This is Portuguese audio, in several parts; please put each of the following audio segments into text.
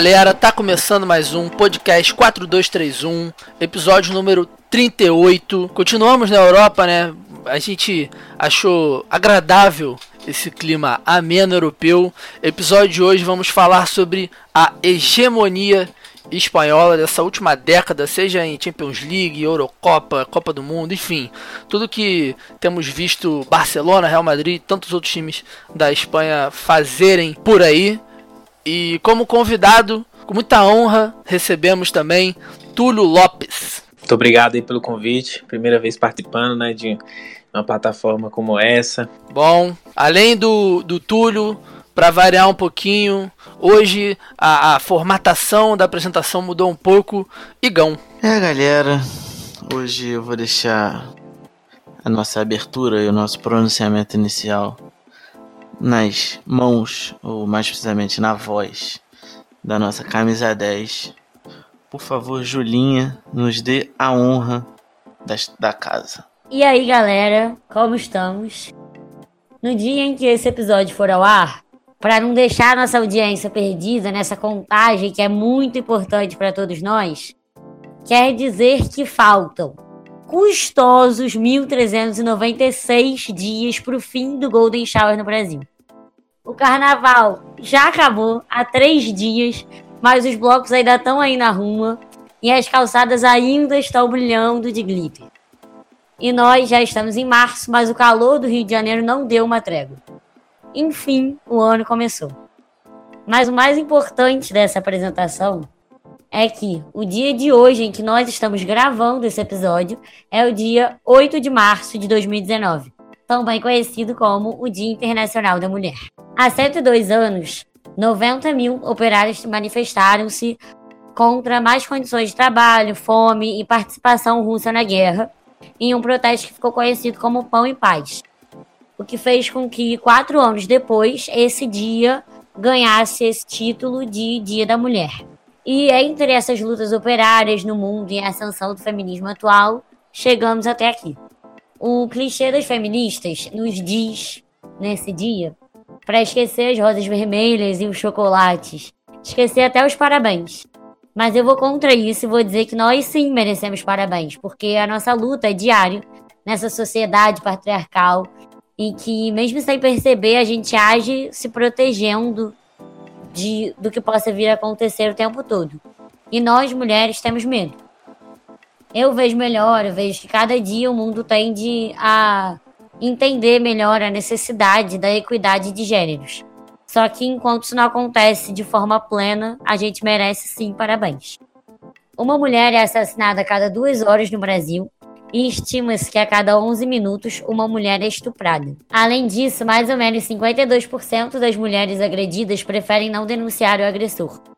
galera, tá começando mais um podcast 4231, episódio número 38. Continuamos na Europa, né? A gente achou agradável esse clima ameno europeu. Episódio de hoje vamos falar sobre a hegemonia espanhola dessa última década, seja em Champions League, Eurocopa, Copa do Mundo, enfim, tudo que temos visto Barcelona, Real Madrid, tantos outros times da Espanha fazerem por aí. E como convidado, com muita honra, recebemos também Túlio Lopes. Muito obrigado aí pelo convite. Primeira vez participando, né, de uma plataforma como essa. Bom, além do, do Túlio, para variar um pouquinho, hoje a, a, formatação da apresentação mudou um pouco. Igão. É, galera, hoje eu vou deixar a nossa abertura e o nosso pronunciamento inicial nas mãos, ou mais precisamente na voz, da nossa camisa 10. Por favor, Julinha, nos dê a honra das, da casa. E aí, galera, como estamos? No dia em que esse episódio for ao ar, para não deixar nossa audiência perdida nessa contagem que é muito importante para todos nós, quer dizer que faltam custosos 1.396 dias para o fim do Golden Shower no Brasil. O carnaval já acabou há três dias, mas os blocos ainda estão aí na rua e as calçadas ainda estão brilhando de glitter. E nós já estamos em março, mas o calor do Rio de Janeiro não deu uma trégua. Enfim, o ano começou. Mas o mais importante dessa apresentação é que o dia de hoje em que nós estamos gravando esse episódio é o dia 8 de março de 2019, também conhecido como o Dia Internacional da Mulher. Há 102 anos, 90 mil operários manifestaram-se contra mais condições de trabalho, fome e participação russa na guerra, em um protesto que ficou conhecido como Pão e Paz. O que fez com que, quatro anos depois, esse dia ganhasse esse título de Dia da Mulher. E entre essas lutas operárias no mundo e a ascensão do feminismo atual, chegamos até aqui. O clichê das feministas nos diz, nesse dia, para esquecer as rosas vermelhas e os chocolates, esquecer até os parabéns. Mas eu vou contra isso e vou dizer que nós sim merecemos parabéns, porque a nossa luta é diária nessa sociedade patriarcal e que, mesmo sem perceber, a gente age se protegendo de, do que possa vir a acontecer o tempo todo. E nós, mulheres, temos medo. Eu vejo melhor, eu vejo que cada dia o mundo tende a entender melhor a necessidade da equidade de gêneros. Só que enquanto isso não acontece de forma plena, a gente merece sim parabéns. Uma mulher é assassinada a cada duas horas no Brasil e estima-se que a cada 11 minutos uma mulher é estuprada. Além disso, mais ou menos 52% das mulheres agredidas preferem não denunciar o agressor.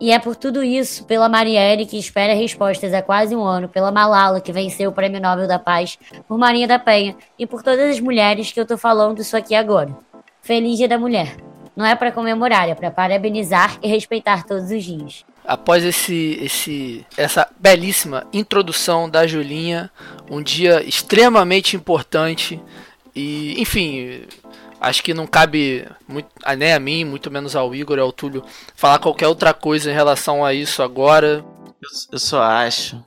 E é por tudo isso, pela Marielle, que espera respostas há quase um ano, pela Malala, que venceu o Prêmio Nobel da Paz, por Marinha da Penha e por todas as mulheres que eu tô falando isso aqui agora. Feliz Dia da Mulher! Não é para comemorar, é para parabenizar e respeitar todos os dias após esse, esse, essa belíssima introdução da Julinha, um dia extremamente importante e, enfim, acho que não cabe muito, né, a mim, muito menos ao Igor e ao Túlio, falar qualquer outra coisa em relação a isso agora. Eu, eu só acho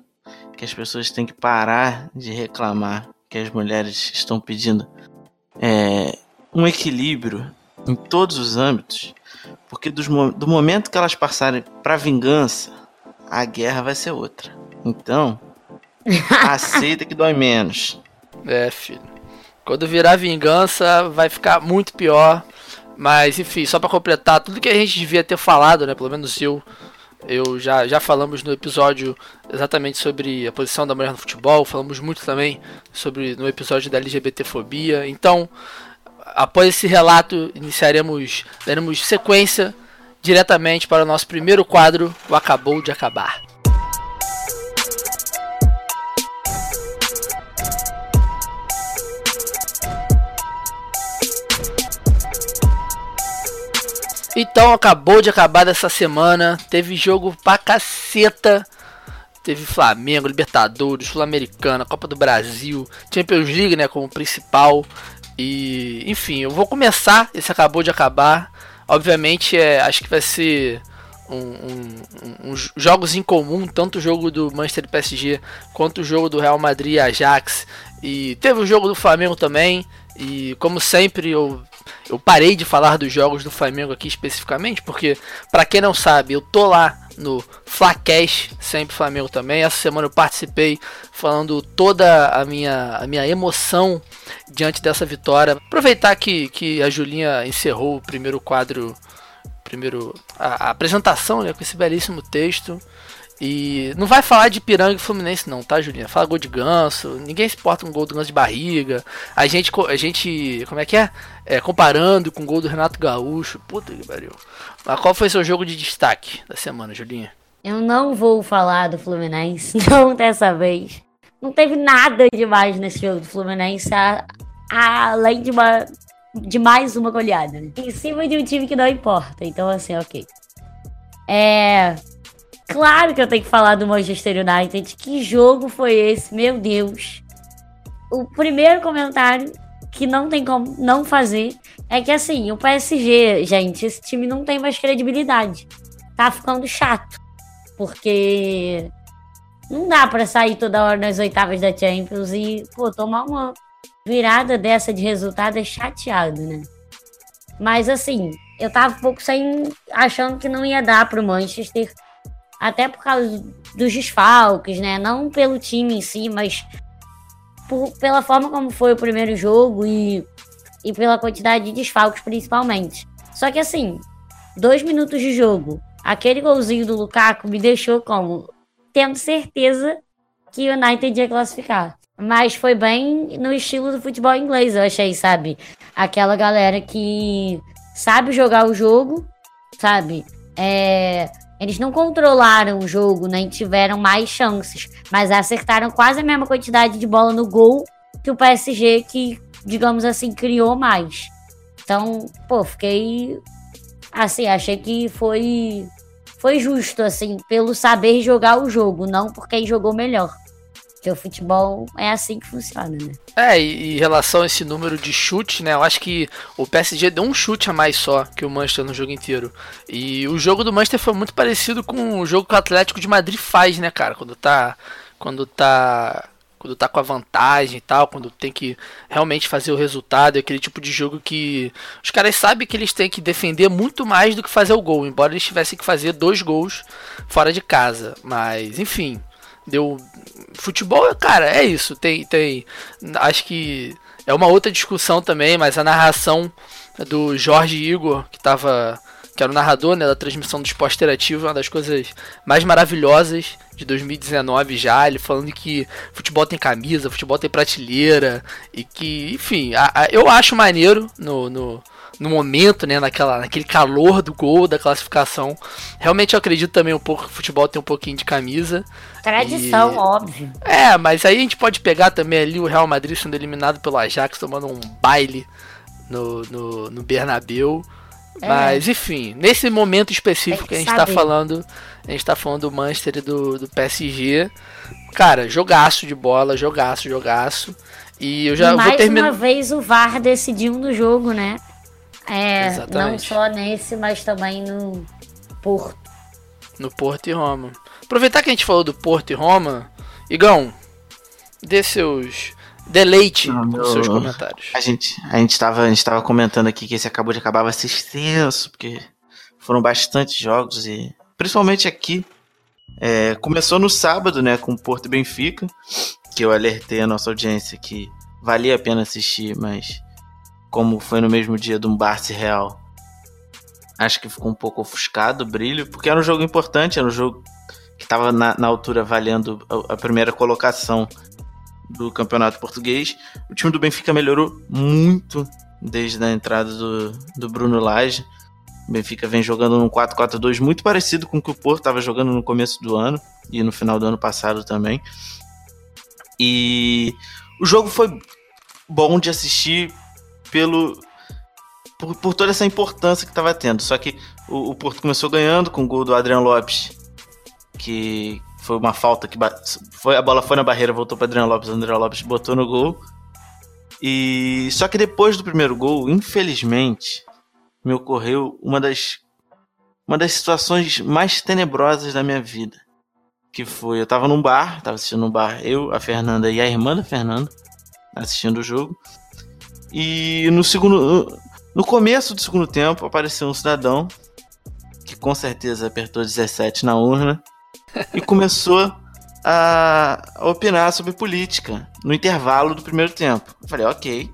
que as pessoas têm que parar de reclamar que as mulheres estão pedindo é, um equilíbrio em todos os âmbitos porque dos, do momento que elas passarem pra vingança, a guerra vai ser outra. Então, aceita que dói menos. É, filho. Quando virar vingança, vai ficar muito pior. Mas, enfim, só para completar, tudo que a gente devia ter falado, né? Pelo menos eu. Eu já, já falamos no episódio exatamente sobre a posição da mulher no futebol. Falamos muito também sobre no episódio da LGBTfobia. Então, após esse relato, iniciaremos, daremos sequência diretamente para o nosso primeiro quadro, o Acabou de Acabar. Então acabou de acabar dessa semana, teve jogo pra caceta. Teve Flamengo, Libertadores, Sul-Americana, Copa do Brasil, Champions League, né, como principal. E, enfim, eu vou começar. Esse acabou de acabar. Obviamente, é, acho que vai ser um, um, um, jogos em comum, tanto o jogo do Manchester PSG quanto o jogo do Real Madrid e Ajax. E teve o jogo do Flamengo também. E como sempre eu, eu parei de falar dos jogos do Flamengo aqui especificamente, porque para quem não sabe, eu tô lá no Flacast, sempre Flamengo também. Essa semana eu participei falando toda a minha, a minha emoção diante dessa vitória. Aproveitar que, que a Julinha encerrou o primeiro quadro primeiro a, a apresentação né, com esse belíssimo texto. E não vai falar de Piranga e Fluminense não, tá, Julinha? Fala gol de ganso, ninguém se porta um gol do ganso de barriga. A gente, a gente como é que é? é comparando com o gol do Renato Gaúcho. Puta que pariu. Mas qual foi seu jogo de destaque da semana, Julinha? Eu não vou falar do Fluminense, não dessa vez. Não teve nada demais nesse jogo do Fluminense, a, a, além de uma de mais uma goleada, né? Em cima de um time que não importa. Então, assim, ok. É. Claro que eu tenho que falar do Manchester United. Que jogo foi esse? Meu Deus. O primeiro comentário que não tem como não fazer é que, assim, o PSG, gente, esse time não tem mais credibilidade. Tá ficando chato. Porque não dá para sair toda hora nas oitavas da Champions e, pô, tomar uma virada dessa de resultado é chateado, né? Mas assim, eu tava um pouco sem. achando que não ia dar pro Manchester. Até por causa dos desfalques, né? Não pelo time em si, mas por, pela forma como foi o primeiro jogo e, e pela quantidade de desfalques, principalmente. Só que assim, dois minutos de jogo, aquele golzinho do Lukaku me deixou como tendo certeza que o United ia classificar. Mas foi bem no estilo do futebol inglês, eu achei, sabe? Aquela galera que sabe jogar o jogo, sabe? É, eles não controlaram o jogo, nem tiveram mais chances, mas acertaram quase a mesma quantidade de bola no gol que o PSG, que, digamos assim, criou mais. Então, pô, fiquei. Assim, achei que foi. Foi justo, assim, pelo saber jogar o jogo, não por quem jogou melhor. Porque o futebol é assim que funciona, né? É, e em relação a esse número de chute, né? Eu acho que o PSG deu um chute a mais só que o Manchester no jogo inteiro. E o jogo do Manchester foi muito parecido com o jogo que o Atlético de Madrid faz, né, cara? Quando tá. Quando tá. Quando tá com a vantagem e tal, quando tem que realmente fazer o resultado, é aquele tipo de jogo que os caras sabem que eles têm que defender muito mais do que fazer o gol, embora eles tivessem que fazer dois gols fora de casa. Mas, enfim, deu futebol, cara, é isso. Tem tem acho que é uma outra discussão também, mas a narração do Jorge Igor, que tava que era o narrador né, da transmissão do esporte interativo, uma das coisas mais maravilhosas de 2019 já, ele falando que futebol tem camisa, futebol tem prateleira, e que, enfim, a, a, eu acho maneiro no, no, no momento, né, naquela, naquele calor do gol, da classificação. Realmente eu acredito também um pouco que o futebol tem um pouquinho de camisa. Tradição, e... óbvio. É, mas aí a gente pode pegar também ali o Real Madrid sendo eliminado pelo Ajax, tomando um baile no, no, no Bernabeu. É. Mas, enfim, nesse momento específico que, que a gente tá saber. tá falando, a gente tá falando do Manchester e do, do PSG. Cara, jogaço de bola, jogaço, jogaço. E eu já e mais vou terminar. uma vez o VAR decidiu no jogo, né? É, Exatamente. não só nesse, mas também no Porto. No Porto e Roma. Aproveitar que a gente falou do Porto e Roma, Igão, dê seus deleite não, com seus comentários. A gente, a gente tava, a gente tava comentando aqui que esse acabou de acabar vai ser extenso, porque foram bastantes jogos e principalmente aqui. É, começou no sábado, né, com Porto e Benfica, que eu alertei a nossa audiência que valia a pena assistir, mas como foi no mesmo dia do Barça Real, acho que ficou um pouco ofuscado o brilho, porque era um jogo importante, era um jogo que estava na, na, altura valendo a, a, primeira colocação do campeonato português. O time do Benfica melhorou muito desde a entrada do, do Bruno Lage. O Benfica vem jogando num 4-4-2 muito parecido com o que o Porto estava jogando no começo do ano e no final do ano passado também. E o jogo foi bom de assistir pelo por, por toda essa importância que estava tendo. Só que o, o, Porto começou ganhando com o gol do Adriano Lopes, que foi uma falta que foi a bola foi na barreira, voltou para Adriano Lopes, Adriano Lopes botou no gol. E só que depois do primeiro gol, infelizmente, me ocorreu uma das uma das situações mais tenebrosas da minha vida. Que foi, eu tava num bar, tava assistindo um bar, eu, a Fernanda e a irmã da Fernanda, assistindo o jogo. E no segundo. No começo do segundo tempo apareceu um cidadão que com certeza apertou 17 na urna e começou a opinar sobre política no intervalo do primeiro tempo. Eu falei, ok,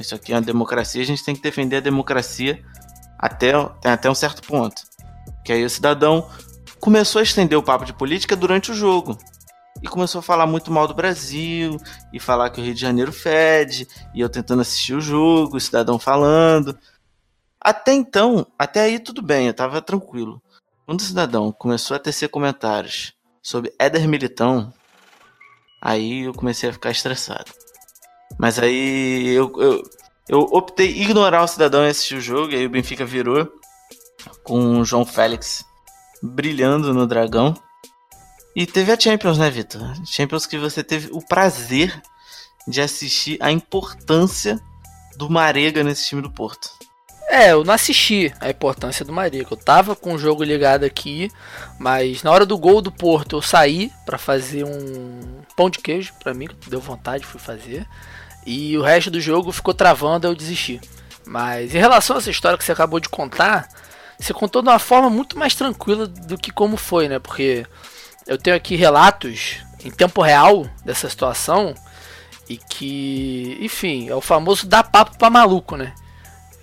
isso aqui é uma democracia, a gente tem que defender a democracia até, até um certo ponto. Que aí o cidadão começou a estender o papo de política durante o jogo. E começou a falar muito mal do Brasil, e falar que o Rio de Janeiro fede, e eu tentando assistir o jogo, o cidadão falando. Até então, até aí tudo bem, eu tava tranquilo. Quando o cidadão começou a tecer comentários sobre Éder Militão, aí eu comecei a ficar estressado. Mas aí eu, eu, eu optei ignorar o cidadão e assistir o jogo, e aí o Benfica virou com o João Félix brilhando no dragão. E teve a Champions, né, Vitor? Champions que você teve o prazer de assistir a importância do Marega nesse time do Porto. É, eu não assisti a importância do Marega. Eu tava com o jogo ligado aqui, mas na hora do gol do Porto eu saí para fazer um pão de queijo para mim, que deu vontade, fui fazer. E o resto do jogo ficou travando, eu desisti. Mas em relação a essa história que você acabou de contar, você contou de uma forma muito mais tranquila do que como foi, né? Porque eu tenho aqui relatos em tempo real dessa situação e que, enfim, é o famoso dar papo pra maluco, né?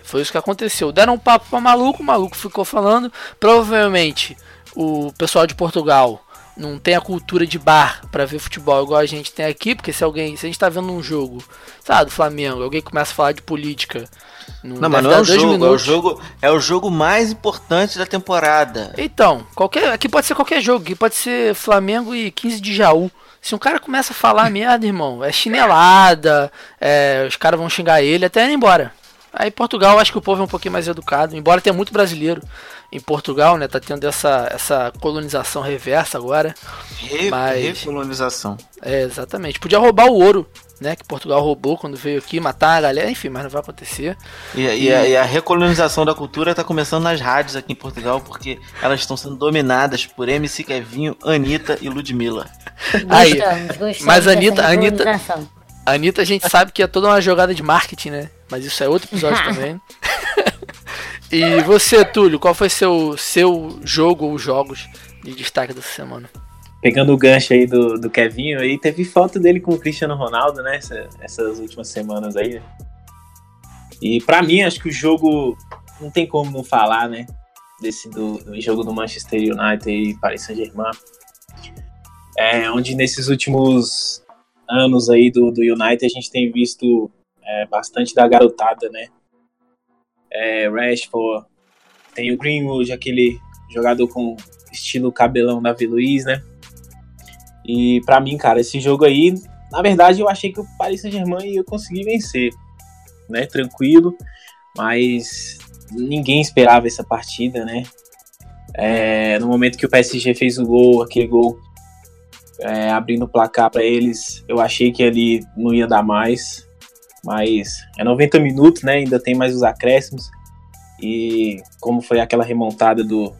Foi isso que aconteceu. Deram um papo pra maluco, o maluco ficou falando. Provavelmente o pessoal de Portugal não tem a cultura de bar para ver futebol igual a gente tem aqui, porque se alguém, se a gente tá vendo um jogo, sabe, do Flamengo, alguém começa a falar de política, não, mas não é o jogo, minutos. é o jogo, é o jogo mais importante da temporada. Então, qualquer, aqui pode ser qualquer jogo, aqui pode ser Flamengo e 15 de Jaú. Se um cara começa a falar merda, irmão, é chinelada, é, os caras vão xingar ele até ir embora. Aí Portugal, acho que o povo é um pouquinho mais educado, embora tenha muito brasileiro em Portugal, né? Tá tendo essa, essa colonização reversa agora. Re mas... Recolonização. É, exatamente. Podia roubar o ouro, né? Que Portugal roubou quando veio aqui, matar a galera, enfim, mas não vai acontecer. E, e... e, a, e a, recolonização da cultura tá começando nas rádios aqui em Portugal, porque elas estão sendo dominadas por MC Kevinho, Anitta e Ludmilla. Aí, mas Anitta, Anitta, Anitta a gente sabe que é toda uma jogada de marketing, né? Mas isso é outro episódio também. E você, Túlio, qual foi seu, seu jogo ou jogos de destaque dessa semana? Pegando o gancho aí do, do Kevinho, aí teve foto dele com o Cristiano Ronaldo, né? Essa, essas últimas semanas aí. E para mim, acho que o jogo não tem como não falar, né? Desse do, do jogo do Manchester United e Paris Saint-Germain. É, onde nesses últimos anos aí do, do United a gente tem visto é, bastante da garotada, né? é, Rashford, tem o Greenwood, aquele jogador com estilo cabelão Davi Luiz, né? E para mim, cara, esse jogo aí, na verdade, eu achei que o Paris Saint-Germain ia conseguir vencer, né? Tranquilo, mas ninguém esperava essa partida, né? É, no momento que o PSG fez o gol, aquele gol é, abrindo o placar para eles, eu achei que ele não ia dar mais. Mas é 90 minutos, né? Ainda tem mais os acréscimos. E como foi aquela remontada do,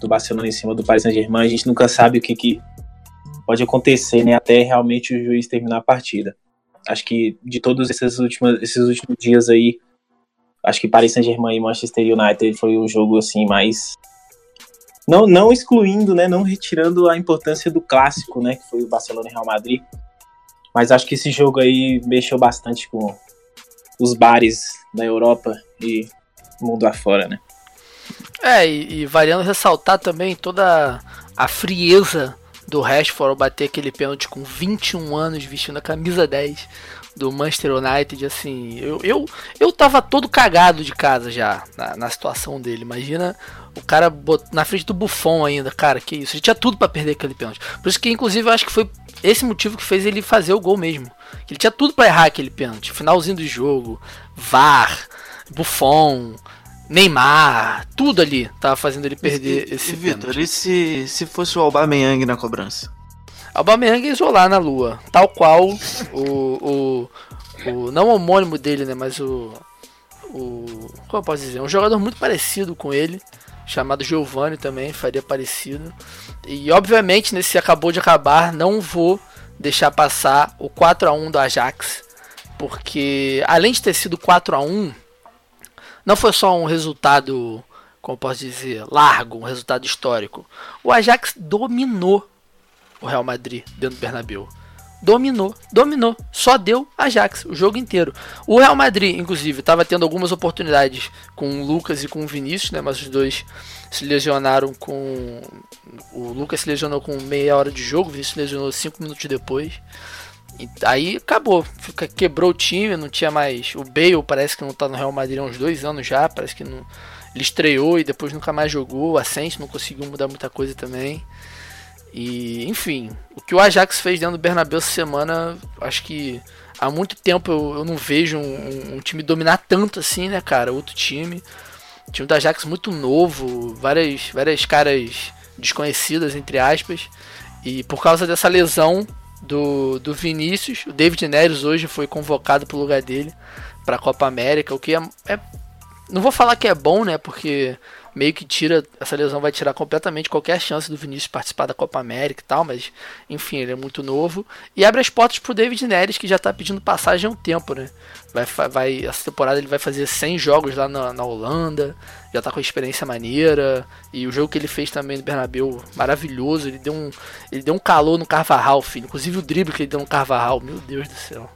do Barcelona em cima do Paris Saint-Germain, a gente nunca sabe o que, que pode acontecer, né? Até realmente o juiz terminar a partida. Acho que de todos esses últimos, esses últimos dias aí, acho que Paris Saint-Germain e Manchester United foi o jogo assim mais não, não excluindo, né, não retirando a importância do clássico, né, que foi o Barcelona e Real Madrid. Mas acho que esse jogo aí mexeu bastante com, os bares da Europa e mundo afora, né? É, e, e variando ressaltar também toda a frieza do Rashford bater aquele pênalti com 21 anos vestindo a camisa 10 do Manchester United, assim, eu, eu, eu tava todo cagado de casa já na, na situação dele. Imagina o cara na frente do Buffon ainda, cara, que isso. Ele tinha tudo para perder aquele pênalti. Por isso que, inclusive, eu acho que foi esse motivo que fez ele fazer o gol mesmo. Ele tinha tudo para errar aquele pênalti. Finalzinho do jogo, VAR, Buffon, Neymar, tudo ali tava fazendo ele perder e, esse e, Vitor, e se, se fosse o Aubameyang na cobrança? Aubameyang ia isolar na lua, tal qual o, o, o não o homônimo dele, né, mas o o como eu posso dizer, um jogador muito parecido com ele chamado Giovanni também, faria parecido. E obviamente, nesse acabou de acabar, não vou deixar passar o 4 a 1 do Ajax, porque além de ter sido 4 a 1, não foi só um resultado, como posso dizer, largo, um resultado histórico. O Ajax dominou o Real Madrid dentro do Bernabéu dominou, dominou, só deu Ajax o jogo inteiro. O Real Madrid, inclusive, estava tendo algumas oportunidades com o Lucas e com o Vinícius, né, mas os dois se lesionaram com o Lucas se lesionou com meia hora de jogo, o Vinícius se lesionou cinco minutos depois. E aí acabou, Fica, quebrou o time, não tinha mais. O Bale parece que não está no Real Madrid há uns dois anos já, parece que não. Ele estreou e depois nunca mais jogou. O Ascenso não conseguiu mudar muita coisa também. E, enfim, o que o Ajax fez dentro do Bernabéu essa semana, acho que há muito tempo eu, eu não vejo um, um, time dominar tanto assim, né, cara? Outro time. O time do Ajax muito novo, várias, várias caras desconhecidas, entre aspas. E por causa dessa lesão do, do Vinícius, o David Neres hoje foi convocado pro lugar dele para a Copa América, o que é, é. Não vou falar que é bom, né? Porque meio que tira, essa lesão vai tirar completamente qualquer chance do Vinícius participar da Copa América e tal, mas enfim, ele é muito novo. E abre as portas pro David Neres, que já tá pedindo passagem há um tempo, né? Vai, vai, essa temporada ele vai fazer 100 jogos lá na, na Holanda, já tá com experiência maneira, e o jogo que ele fez também no Bernabéu, maravilhoso, ele deu um, ele deu um calor no Carvajal, filho. Inclusive o drible que ele deu no Carvajal, meu Deus do céu.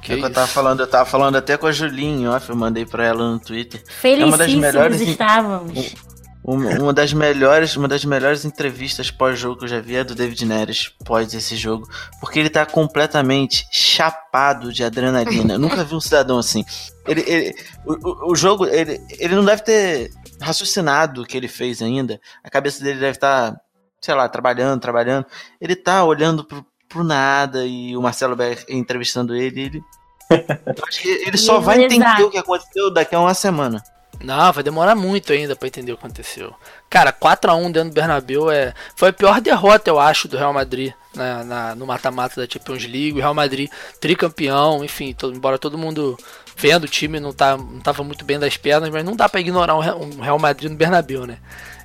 Que é que eu tava falando, eu tava falando até com a Julinho, ó, eu mandei pra ela no Twitter. Felicíssimos é uma das melhores estávamos. Uma, uma das melhores, uma das melhores entrevistas pós-jogo que eu já vi é do David Neres pós esse jogo, porque ele tá completamente chapado de adrenalina. Eu nunca vi um cidadão assim. Ele, ele o, o, jogo, ele, ele não deve ter raciocinado o que ele fez ainda. A cabeça dele deve estar, tá, sei lá, trabalhando, trabalhando. Ele tá olhando pro, pro nada e o Marcelo Beck entrevistando ele, ele acho que ele só vai entender o que aconteceu daqui a uma semana. Não, vai demorar muito ainda para entender o que aconteceu. Cara, 4 a 1 dentro do Bernabéu é foi a pior derrota, eu acho, do Real Madrid na, na no mata-mata da Champions League. O Real Madrid tricampeão, enfim, todo, embora todo mundo vendo o time não, tá, não tava muito bem das pernas, mas não dá para ignorar um Real Madrid no Bernabéu, né?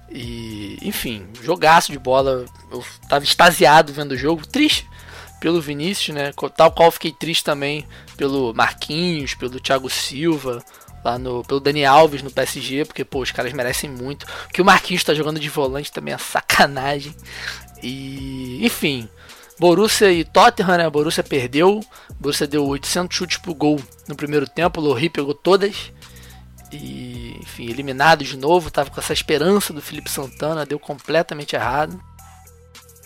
E, enfim, jogaço de bola. Eu tava extasiado vendo o jogo, triste pelo Vinícius, né? Tal qual fiquei triste também pelo Marquinhos, pelo Thiago Silva, lá no pelo Dani Alves no PSG, porque pô, os caras merecem muito. O que o Marquinhos tá jogando de volante também é sacanagem. E, enfim, Borussia e Tottenham, né? Borussia perdeu. Borussia deu 800 chutes pro gol no primeiro tempo, o Lohri pegou todas. E, enfim, eliminado de novo, tava com essa esperança do Felipe Santana, deu completamente errado.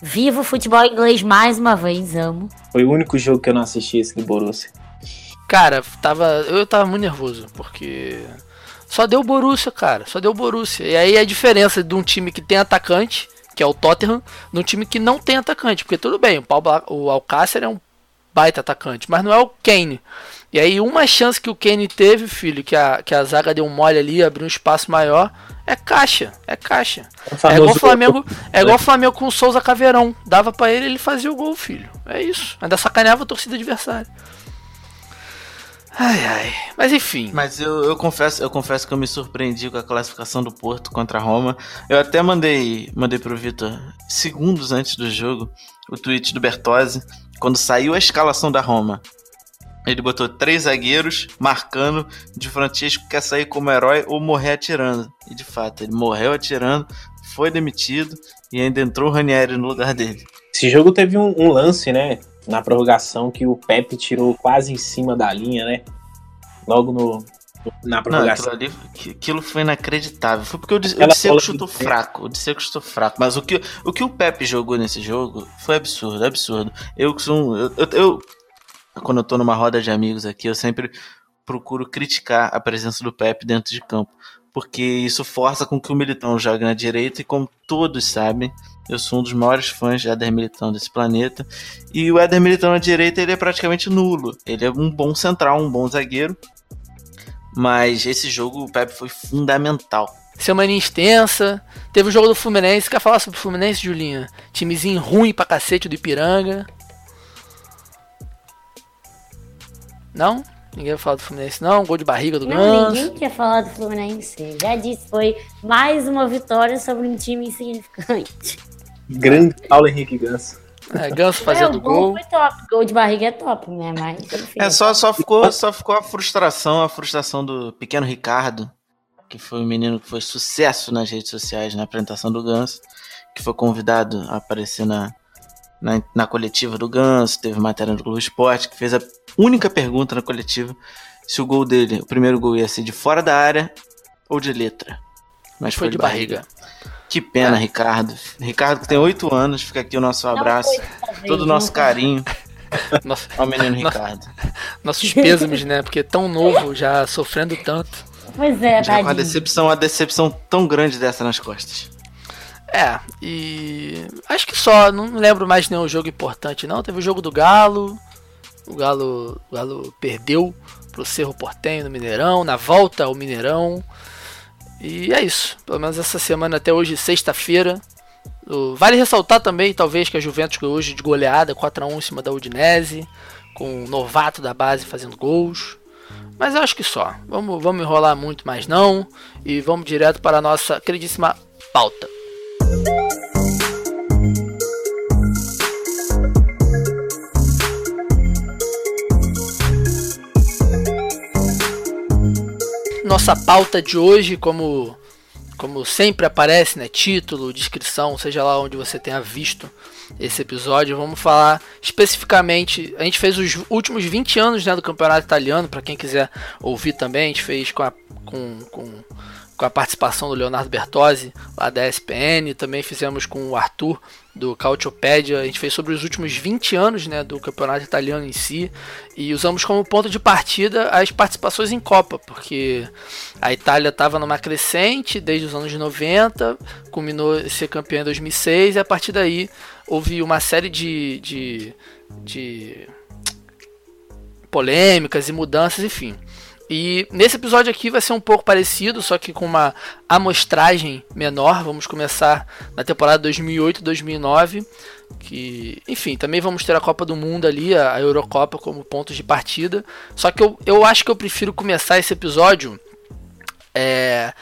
Viva o futebol inglês mais uma vez, amo. Foi o único jogo que eu não assisti esse do Borussia. Cara, tava, eu tava muito nervoso, porque só deu Borussia, cara, só deu Borussia. E aí a diferença de um time que tem atacante, que é o Tottenham, num time que não tem atacante, porque tudo bem, o Alcácer é um baita atacante, mas não é o Kane. E aí uma chance que o Kane teve, filho, que a, que a zaga deu um mole ali, abriu um espaço maior, é caixa, é caixa. É, é igual o Flamengo, é igual Flamengo com o Souza Caveirão. Dava para ele, ele fazia o gol, filho. É isso. Ainda sacaneava a torcida adversária. Ai, ai. Mas enfim. Mas eu, eu confesso, eu confesso que eu me surpreendi com a classificação do Porto contra a Roma. Eu até mandei, mandei pro Vitor segundos antes do jogo o tweet do Bertozzi quando saiu a escalação da Roma. Ele botou três zagueiros marcando de Francisco quer sair como herói ou morrer atirando. E de fato, ele morreu atirando, foi demitido e ainda entrou o Ranieri no lugar dele. Esse jogo teve um, um lance, né? Na prorrogação que o Pepe tirou quase em cima da linha, né? Logo no, na prorrogação. Não, aquilo, ali, aquilo foi inacreditável. Foi porque o, o Disseco chutou fraco. O Disseco chutou fraco. Mas o que, o que o Pepe jogou nesse jogo foi absurdo, absurdo. Eu que sou um, eu, eu, eu, quando eu tô numa roda de amigos aqui, eu sempre procuro criticar a presença do Pepe dentro de campo. Porque isso força com que o Militão jogue na direita e como todos sabem, eu sou um dos maiores fãs de Éder Militão desse planeta. E o Éder Militão na direita ele é praticamente nulo. Ele é um bom central, um bom zagueiro. Mas esse jogo o Pepe foi fundamental. Semana extensa. Teve o jogo do Fluminense. Quer falar sobre o Fluminense, Julinha? Timezinho ruim pra cacete do Ipiranga. Não? Ninguém vai falar do Fluminense, não. Gol de barriga do Não, Ganso. ninguém quer falar do Fluminense. Já disse, foi mais uma vitória sobre um time insignificante. Grande Paulo Henrique Ganso. É, Ganso É, fazendo o gol gol. foi top. Gol de barriga é top, né? Mas, enfim. É, só, só, ficou, só ficou a frustração, a frustração do pequeno Ricardo, que foi um menino que foi sucesso nas redes sociais na apresentação do Ganso, que foi convidado a aparecer na, na, na coletiva do Ganso, teve matéria do Globo Esporte, que fez a única pergunta na coletiva se o gol dele, o primeiro gol ia ser de fora da área ou de letra. Mas Foi de barriga. Que pena, É. Ricardo. Ricardo que tem oito anos, fica aqui o nosso abraço, foi todo o nosso foi. carinho Nossa, ao menino. Ricardo. nossos pêsames, né? Porque tão novo, já sofrendo tanto. Pois é, Já com a tadinho. decepção, uma decepção tão grande dessa nas costas. É, e acho que só, não lembro mais nenhum jogo importante não. Teve o jogo do Galo. O Galo, o Galo perdeu pro Cerro Portenho no Mineirão, na volta ao Mineirão. E é isso. Pelo menos essa semana até hoje, sexta-feira. Vale ressaltar também, talvez, que a Juventus hoje de goleada, 4x1 em cima da Udinese, com o novato da base fazendo gols. Mas eu acho que só. Vamos, vamos enrolar muito mais não. E vamos direto para a nossa queridíssima pauta. Nossa pauta de hoje, como, como sempre aparece, né? Título, descrição, seja lá onde você tenha visto esse episódio, vamos falar especificamente. A gente fez os últimos 20 anos né, do campeonato italiano, para quem quiser ouvir também, a gente fez com a, com, com, com a participação do Leonardo Bertozzi, lá da ESPN, também fizemos com o Arthur do Cautiopedia, a gente fez sobre os últimos 20 anos né, do campeonato italiano em si e usamos como ponto de partida as participações em Copa, porque a Itália estava numa crescente desde os anos 90, culminou ser campeã em 2006 e a partir daí houve uma série de, de, de polêmicas e mudanças, enfim. E nesse episódio aqui vai ser um pouco parecido, só que com uma amostragem menor. Vamos começar na temporada 2008-2009, que, enfim, também vamos ter a Copa do Mundo ali, a Eurocopa como pontos de partida. Só que eu, eu acho que eu prefiro começar esse episódio é,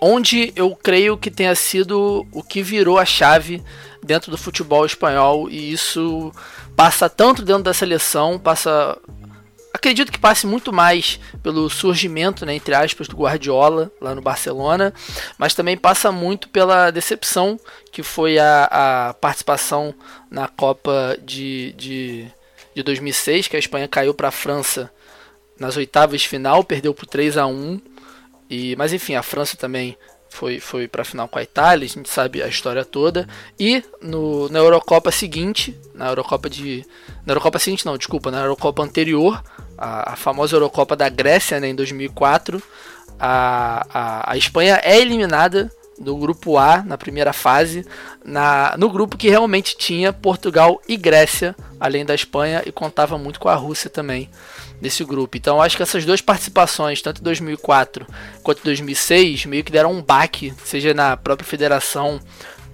onde eu creio que tenha sido o que virou a chave dentro do futebol espanhol e isso passa tanto dentro da seleção, passa acredito que passe muito mais pelo surgimento, né, entre aspas, do Guardiola lá no Barcelona, mas também passa muito pela decepção que foi a, a participação na Copa de, de, de 2006, que a Espanha caiu para a França nas oitavas de final, perdeu por 3 a 1 e, mas enfim, a França também foi, foi para a final com a Itália, a gente sabe a história toda. E no, na Eurocopa seguinte, na Eurocopa de. Na Eurocopa seguinte, não, desculpa, na Eurocopa anterior, a, a famosa Eurocopa da Grécia, né, em 2004, a, a, a Espanha é eliminada do grupo A na primeira fase, na, no grupo que realmente tinha Portugal e Grécia, além da Espanha, e contava muito com a Rússia também nesse grupo. Então acho que essas duas participações, tanto em 2004 quanto em 2006, meio que deram um baque, seja na própria federação,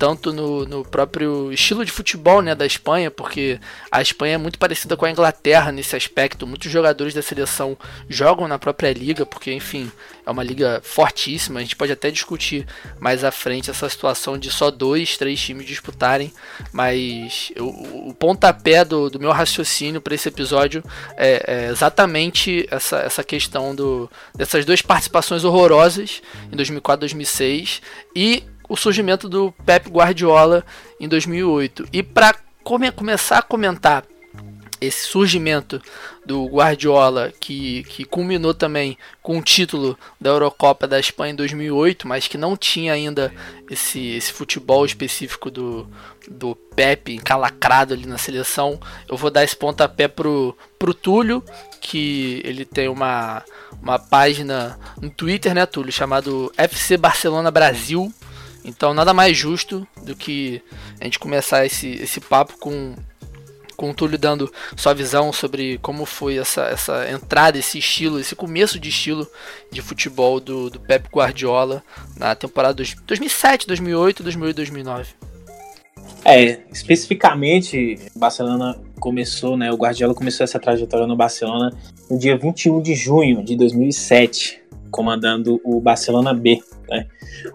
tanto no, no próprio estilo de futebol né, da Espanha, porque a Espanha é muito parecida com a Inglaterra nesse aspecto. Muitos jogadores da seleção jogam na própria liga, porque, enfim, é uma liga fortíssima. A gente pode até discutir mais à frente essa situação de só dois, três times disputarem, mas eu, o pontapé do, do meu raciocínio para esse episódio é, é exatamente essa, essa questão do, dessas duas participações horrorosas em 2004 2006 e o surgimento do Pep Guardiola em 2008. E para come começar a comentar esse surgimento do Guardiola, que, que culminou também com o título da Eurocopa da Espanha em 2008, mas que não tinha ainda esse, esse futebol específico do, do Pepe encalacrado ali na seleção, eu vou dar esse pontapé pro, pro Túlio, que ele tem uma, uma página no Twitter, né, Túlio, chamado FC Barcelona Brasil. Então nada mais justo do que a gente começar esse, esse papo com, com o Túlio dando sua visão sobre como foi essa, essa entrada, esse estilo, esse começo de estilo de futebol do, do Pep Guardiola na temporada dos 2007, 2008, 2008, 2009. É, especificamente, Barcelona começou, né? O Guardiola começou essa trajetória no Barcelona no dia 21 de junho de 2007, comandando o Barcelona B, né?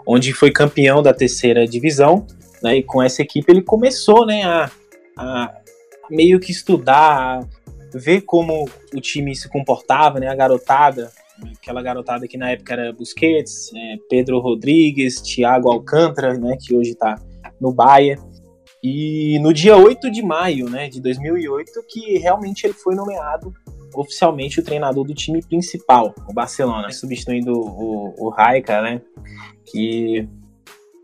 Onde foi campeão da terceira divisão, né? E com essa equipe ele começou, né? A, a meio que estudar, ver como o time se comportava, né? A garotada, aquela garotada que na época era Busquets, é, Pedro Rodrigues, Thiago Alcântara, né? Que hoje está no Bahia. E no dia 8 de maio né, de 2008, que realmente ele foi nomeado oficialmente o treinador do time principal, o Barcelona, substituindo o, o Raika, né? Que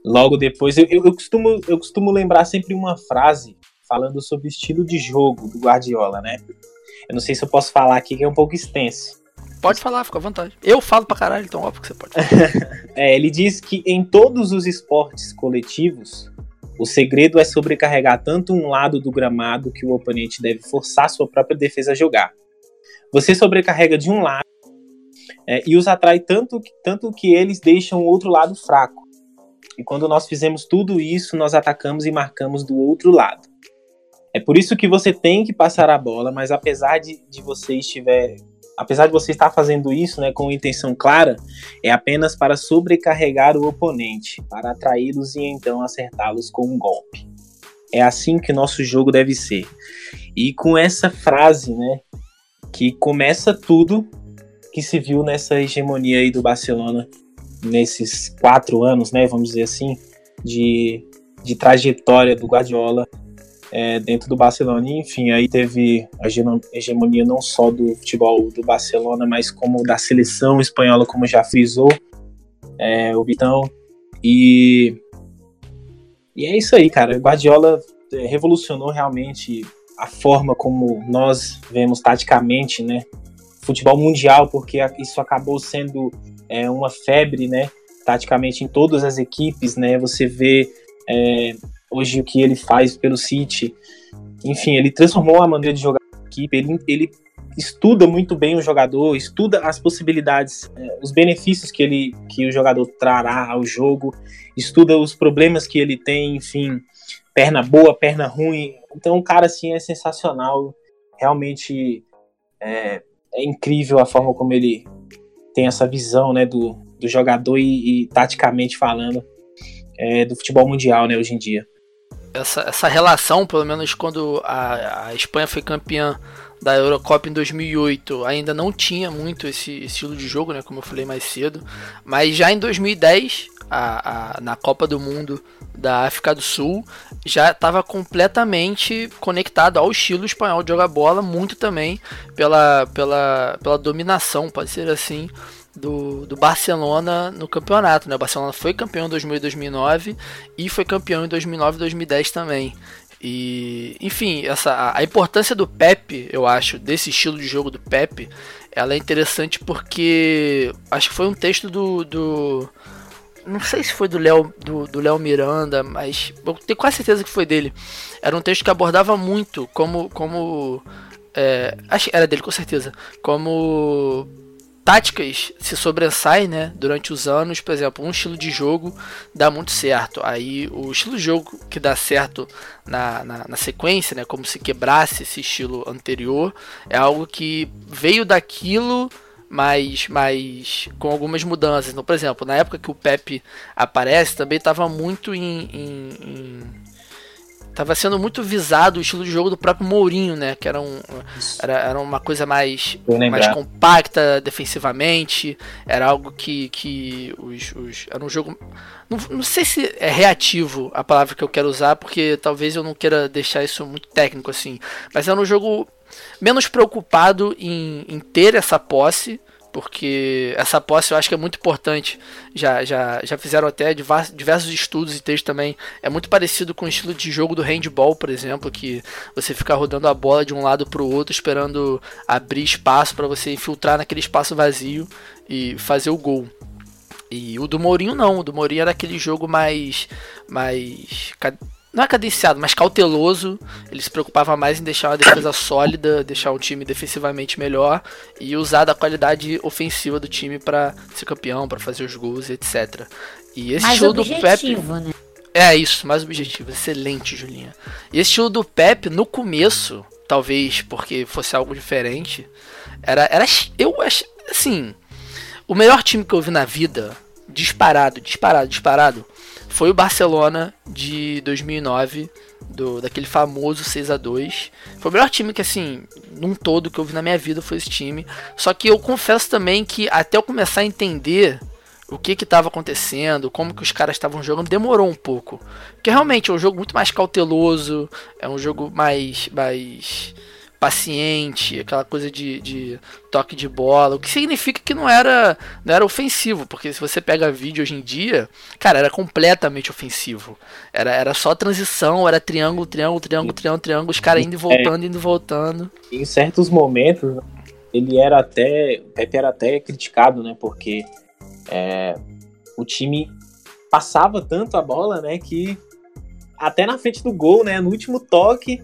logo depois. Eu, eu, costumo, eu costumo lembrar sempre uma frase falando sobre o estilo de jogo do Guardiola, né? Eu não sei se eu posso falar aqui, que é um pouco extenso. Pode falar, fica à vontade. Eu falo pra caralho, então óbvio que você pode. é, ele diz que em todos os esportes coletivos, o segredo é sobrecarregar tanto um lado do gramado que o oponente deve forçar sua própria defesa a jogar. Você sobrecarrega de um lado é, e os atrai tanto, tanto que eles deixam o outro lado fraco. E quando nós fizemos tudo isso, nós atacamos e marcamos do outro lado. É por isso que você tem que passar a bola, mas apesar de, de você estiver apesar de você estar fazendo isso né, com intenção clara, é apenas para sobrecarregar o oponente, para atraí-los e então acertá-los com um golpe. É assim que nosso jogo deve ser. E com essa frase, né, que começa tudo que se viu nessa hegemonia aí do Barcelona nesses quatro anos, né, vamos dizer assim, de, de trajetória do Guardiola é, dentro do Barcelona. E, enfim, aí teve a hegemonia não só do futebol do Barcelona, mas como da seleção espanhola, como já frisou é, o Vitão. E, e é isso aí, cara. O Guardiola é, revolucionou realmente a forma como nós vemos taticamente, né? Futebol mundial, porque isso acabou sendo é, uma febre, né? Taticamente em todas as equipes, né? Você vê é, hoje o que ele faz pelo City. Enfim, ele transformou a maneira de jogar a equipe, ele, ele estuda muito bem o jogador, estuda as possibilidades, é, os benefícios que, ele, que o jogador trará ao jogo, estuda os problemas que ele tem, enfim, perna boa, perna ruim. Então, o cara, assim, é sensacional. Realmente é, é incrível a forma como ele tem essa visão, né, do, do jogador e, e taticamente falando, é, do futebol mundial, né, hoje em dia essa, essa relação, pelo menos quando a, a Espanha foi campeã da Eurocopa em 2008, ainda não tinha muito esse estilo de jogo, né, como eu falei mais cedo, mas já em 2010, a, a, na Copa do Mundo da África do Sul, já estava completamente conectado ao estilo espanhol de jogar bola, muito também pela, pela, pela dominação, pode ser assim, do, do Barcelona no campeonato. Né? O Barcelona foi campeão em 2000 e 2009 e foi campeão em 2009 e 2010 também. E, enfim, essa, a importância do Pepe, eu acho, desse estilo de jogo do Pepe, ela é interessante porque acho que foi um texto do, do não sei se foi do Léo do, do Léo Miranda, mas eu tenho quase certeza que foi dele. Era um texto que abordava muito como como é, acho era dele com certeza, como táticas se sobressaem, né, durante os anos, por exemplo, um estilo de jogo dá muito certo. Aí o estilo de jogo que dá certo na, na, na, sequência, né, como se quebrasse esse estilo anterior, é algo que veio daquilo, mas, mas com algumas mudanças. Então, por exemplo, na época que o Pepe aparece, também estava muito em, em, em Tava sendo muito visado o estilo de jogo do próprio Mourinho, né? Que era, um, era, era uma coisa mais, mais compacta defensivamente. Era algo que, que os, os Era um jogo. Não, não sei se é reativo a palavra que eu quero usar, porque talvez eu não queira deixar isso muito técnico assim. Mas era um jogo menos preocupado em, em ter essa posse porque essa posse eu acho que é muito importante. Já, já, já fizeram até diversos estudos e textos também. É muito parecido com o estilo de jogo do handball, por exemplo, que você fica rodando a bola de um lado para o outro, esperando abrir espaço para você infiltrar naquele espaço vazio e fazer o gol. E o do Mourinho não, o do Mourinho era aquele jogo mais mais não é cadenciado, mas cauteloso. Ele se preocupava mais em deixar uma defesa sólida, deixar o time defensivamente melhor e usar da qualidade ofensiva do time para ser campeão, para fazer os gols, etc. E esse mais estilo do Pepe. Né? É isso, mais objetivo. Excelente, Julinha. E esse estilo do Pepe, no começo, talvez porque fosse algo diferente. Era, era eu acho, assim, o melhor time que eu vi na vida, disparado, disparado, disparado, foi o Barcelona de 2009, do, daquele famoso 6 a 2 Foi o melhor time que, assim, num todo que eu vi na minha vida foi esse time. Só que eu confesso também que até eu começar a entender o que estava acontecendo, como que os caras estavam jogando, demorou um pouco. Porque realmente é um jogo muito mais cauteloso, é um jogo mais, mais paciente, aquela coisa de, de toque de bola, o que significa que não era, não era ofensivo, porque se você pega vídeo hoje em dia, cara, era completamente ofensivo. Era, era só transição, era triângulo, triângulo, triângulo, triângulo, triângulo, os caras indo e voltando, indo e voltando. Em certos momentos, ele era até, o Pepe era até criticado, né, porque é, o time passava tanto a bola, né, que até na frente do gol, né, no último toque,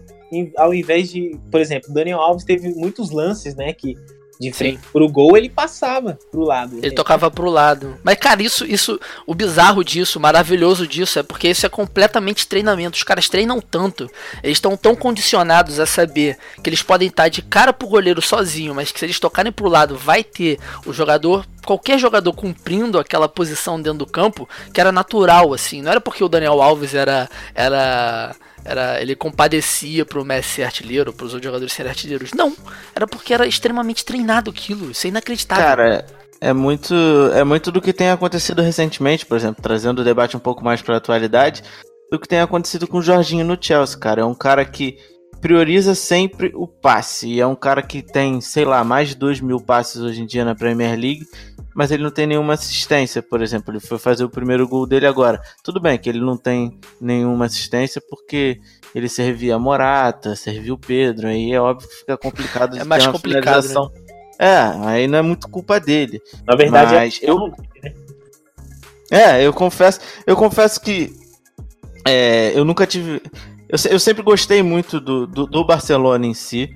ao invés de, por exemplo, Daniel Alves teve muitos lances, né, que de frente Sim. pro gol, ele passava pro lado. Ele tocava pro lado. Mas, cara, isso, isso, o bizarro disso, o maravilhoso disso, é porque isso é completamente treinamento. Os caras treinam tanto, eles estão tão condicionados a saber que eles podem estar de cara pro goleiro sozinho, mas que se eles tocarem pro lado, vai ter o jogador, qualquer jogador cumprindo aquela posição dentro do campo, que era natural, assim. Não era porque o Daniel Alves era. era era ele compadecia pro Messi ser artilheiro, pros outros jogadores serem artilheiros. Não, era porque era extremamente treinado aquilo. Isso é inacreditável. Cara, é muito, é muito do que tem acontecido recentemente, por exemplo, trazendo o debate um pouco mais para a atualidade, do que tem acontecido com o Jorginho no Chelsea, cara. É um cara que prioriza sempre o passe. E é um cara que tem, sei lá, mais de 2 mil passes hoje em dia na Premier League mas ele não tem nenhuma assistência, por exemplo. Ele foi fazer o primeiro gol dele agora. Tudo bem que ele não tem nenhuma assistência porque ele servia a Morata, serviu o Pedro, aí é óbvio que fica complicado de é mais complicado, né? É, aí não é muito culpa dele. Na verdade, mas é... eu É, eu confesso, eu confesso que é, eu nunca tive eu, eu sempre gostei muito do, do, do Barcelona em si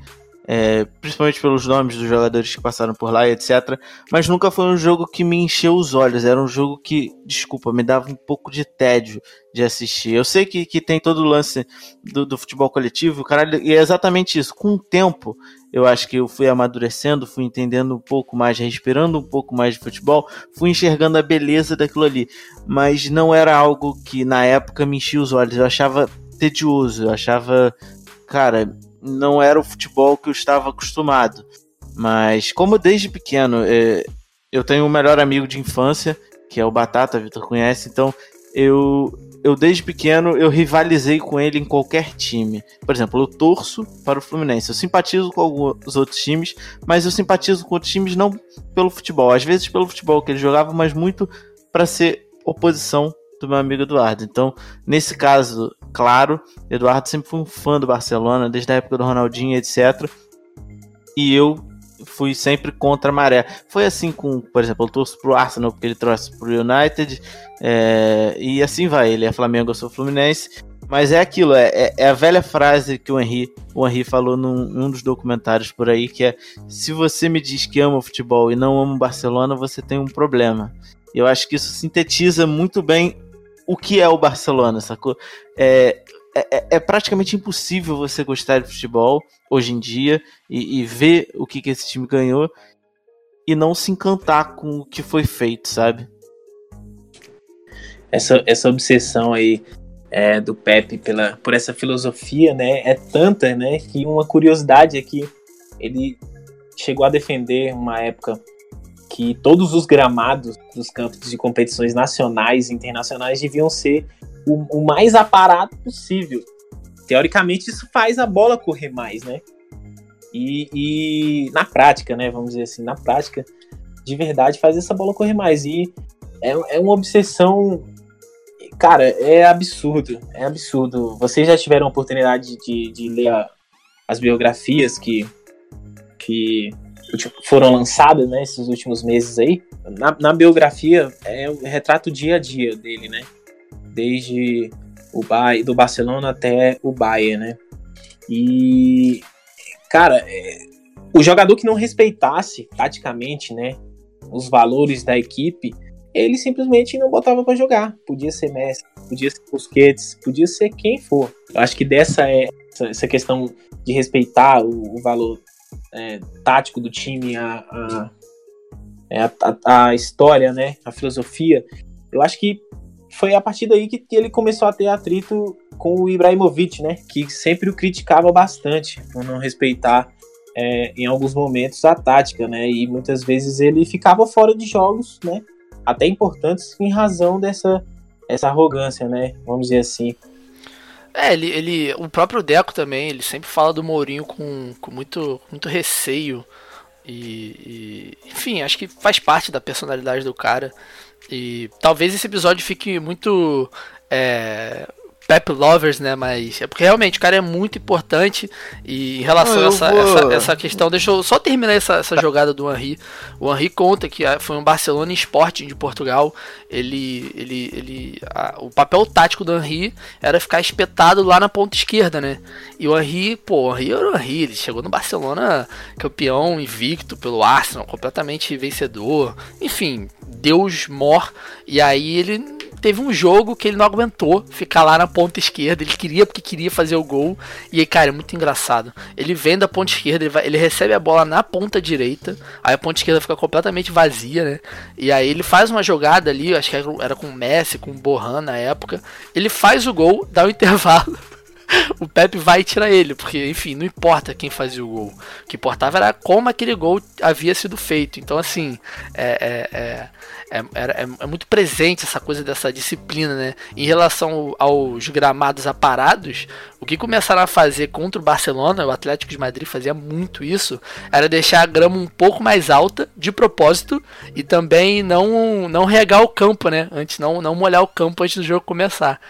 é, principalmente pelos nomes dos jogadores que passaram por lá etc. Mas nunca foi um jogo que me encheu os olhos. Era um jogo que, desculpa, me dava um pouco de tédio de assistir. Eu sei que, que tem todo o lance do, do futebol coletivo, caralho, e é exatamente isso. Com o tempo, eu acho que eu fui amadurecendo, fui entendendo um pouco mais, respirando um pouco mais de futebol, fui enxergando a beleza daquilo ali. Mas não era algo que na época me enchia os olhos. Eu achava tedioso, eu achava, cara, não era o futebol que eu estava acostumado. Mas como desde pequeno é, eu tenho um melhor amigo de infância, que é o Batata, Vitor conhece, então eu, eu desde pequeno eu rivalizei com ele em qualquer time. Por exemplo, eu torço para o Fluminense. Eu simpatizo com alguns outros times, mas eu simpatizo com outros times não pelo futebol. Às vezes pelo futebol que ele jogava, mas muito para ser oposição do meu amigo Eduardo. Então, nesse caso, claro, Eduardo sempre foi um fã do Barcelona, desde a época do Ronaldinho, etc. E eu fui sempre contra a maré. Foi assim com, por exemplo, eu torço pro Arsenal porque ele trouxe pro United, é, e assim vai. Ele é Flamengo, eu sou Fluminense. Mas é aquilo, é, é, é, a velha frase que o Henry, o Henry falou num, num dos documentários por aí, que é se você me diz que ama o futebol e não ama o Barcelona, você tem um problema. Eu acho que isso sintetiza muito bem o que é o Barcelona, sacou? É, é, é, praticamente impossível você gostar de futebol hoje em dia e, e, ver o que, que esse time ganhou e não se encantar com o que foi feito, sabe? Essa, essa obsessão aí é, do Pepe pela, por essa filosofia, né, é tanta, né, que uma curiosidade é que ele chegou a defender uma época que todos os gramados dos campos de competições nacionais e internacionais deviam ser o, o mais aparado possível. Teoricamente, isso faz a bola correr mais, né? E, e, na prática, né? Vamos dizer assim, na prática, de verdade, faz essa bola correr mais. E é, é uma obsessão. Cara, é absurdo. É absurdo. Vocês já tiveram a oportunidade de, de ler a, as biografias que, que foram lançadas, né, esses últimos meses aí, na, na biografia é o retrato dia a dia dele, né? Desde o Bayern, do Barcelona até o Bayern, né? E cara, é, o jogador que não respeitasse taticamente, né, os valores da equipe, ele simplesmente não botava para jogar. Podia ser Messi, podia ser Busquets, podia ser quem for. Eu acho que dessa é essa questão de respeitar o, o valor é, tático do time, a, a, é, a, a, história, né, a filosofia. Eu acho que foi a partir daí que, que ele começou a ter atrito com o Ibrahimovic, né, que sempre o criticava bastante por não respeitar é, em alguns momentos a tática, né, e muitas vezes ele ficava fora de jogos, né, até importantes em razão dessa essa arrogância, né, vamos dizer assim. É, ele, ele, o próprio Deco também, ele sempre fala do Mourinho com, com muito, muito receio. E, e, enfim, acho que faz parte da personalidade do cara. E talvez esse episódio fique muito é, Pep Lovers, né? Mas é porque realmente o cara é muito importante. E em relação a essa, vou... essa, essa, questão, deixa eu só terminar essa, essa jogada do Henry. O Henry conta que ah, foi um Barcelona Sporting de Portugal. Ele. ele, ele a, o papel tático do Henry era ficar espetado lá na ponta esquerda, né? E o Henry, pô, o Henry era o Henry. Ele chegou no Barcelona campeão invicto pelo Arsenal, completamente vencedor. Enfim, Deus mor. E aí ele teve um jogo que ele não aguentou ficar lá na ponta esquerda. Ele queria porque queria fazer o gol. E aí, cara, é muito engraçado. Ele vem da ponta esquerda, ele, vai, ele recebe a bola na ponta direita. Aí a ponta esquerda fica completamente vazia, né? E aí ele faz uma jogada ali, acho que era com o Messi, com o Borran na época. Ele faz o gol, dá o um intervalo. O Pepe vai tirar ele, porque, enfim, não importa quem fazia o gol. O que importava era como aquele gol havia sido feito. Então, assim, é, é, é, é, é muito presente essa coisa dessa disciplina, né? Em relação aos gramados aparados, o que começaram a fazer contra o Barcelona, o Atlético de Madrid fazia muito isso, era deixar a grama um pouco mais alta, de propósito, e também não, não regar o campo, né? Antes, não, não molhar o campo antes do jogo começar.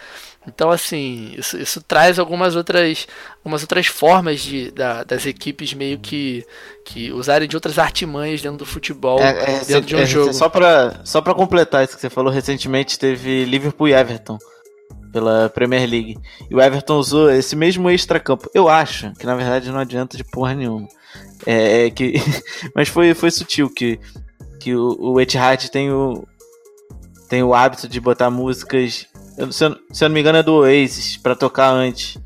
Então, assim, isso, isso traz algumas outras, algumas outras formas de, da, das equipes meio que, que usarem de outras artimanhas dentro do futebol, é, é, dentro de um é, jogo. Só para só pra completar isso que você falou, recentemente teve Liverpool e Everton pela Premier League. E o Everton usou esse mesmo extra-campo. Eu acho que na verdade não adianta de porra nenhuma. É, é que, mas foi, foi sutil que, que o, o Etihad tem o, tem o hábito de botar músicas eu, se, eu, se eu não me engano, é do Oasis para tocar antes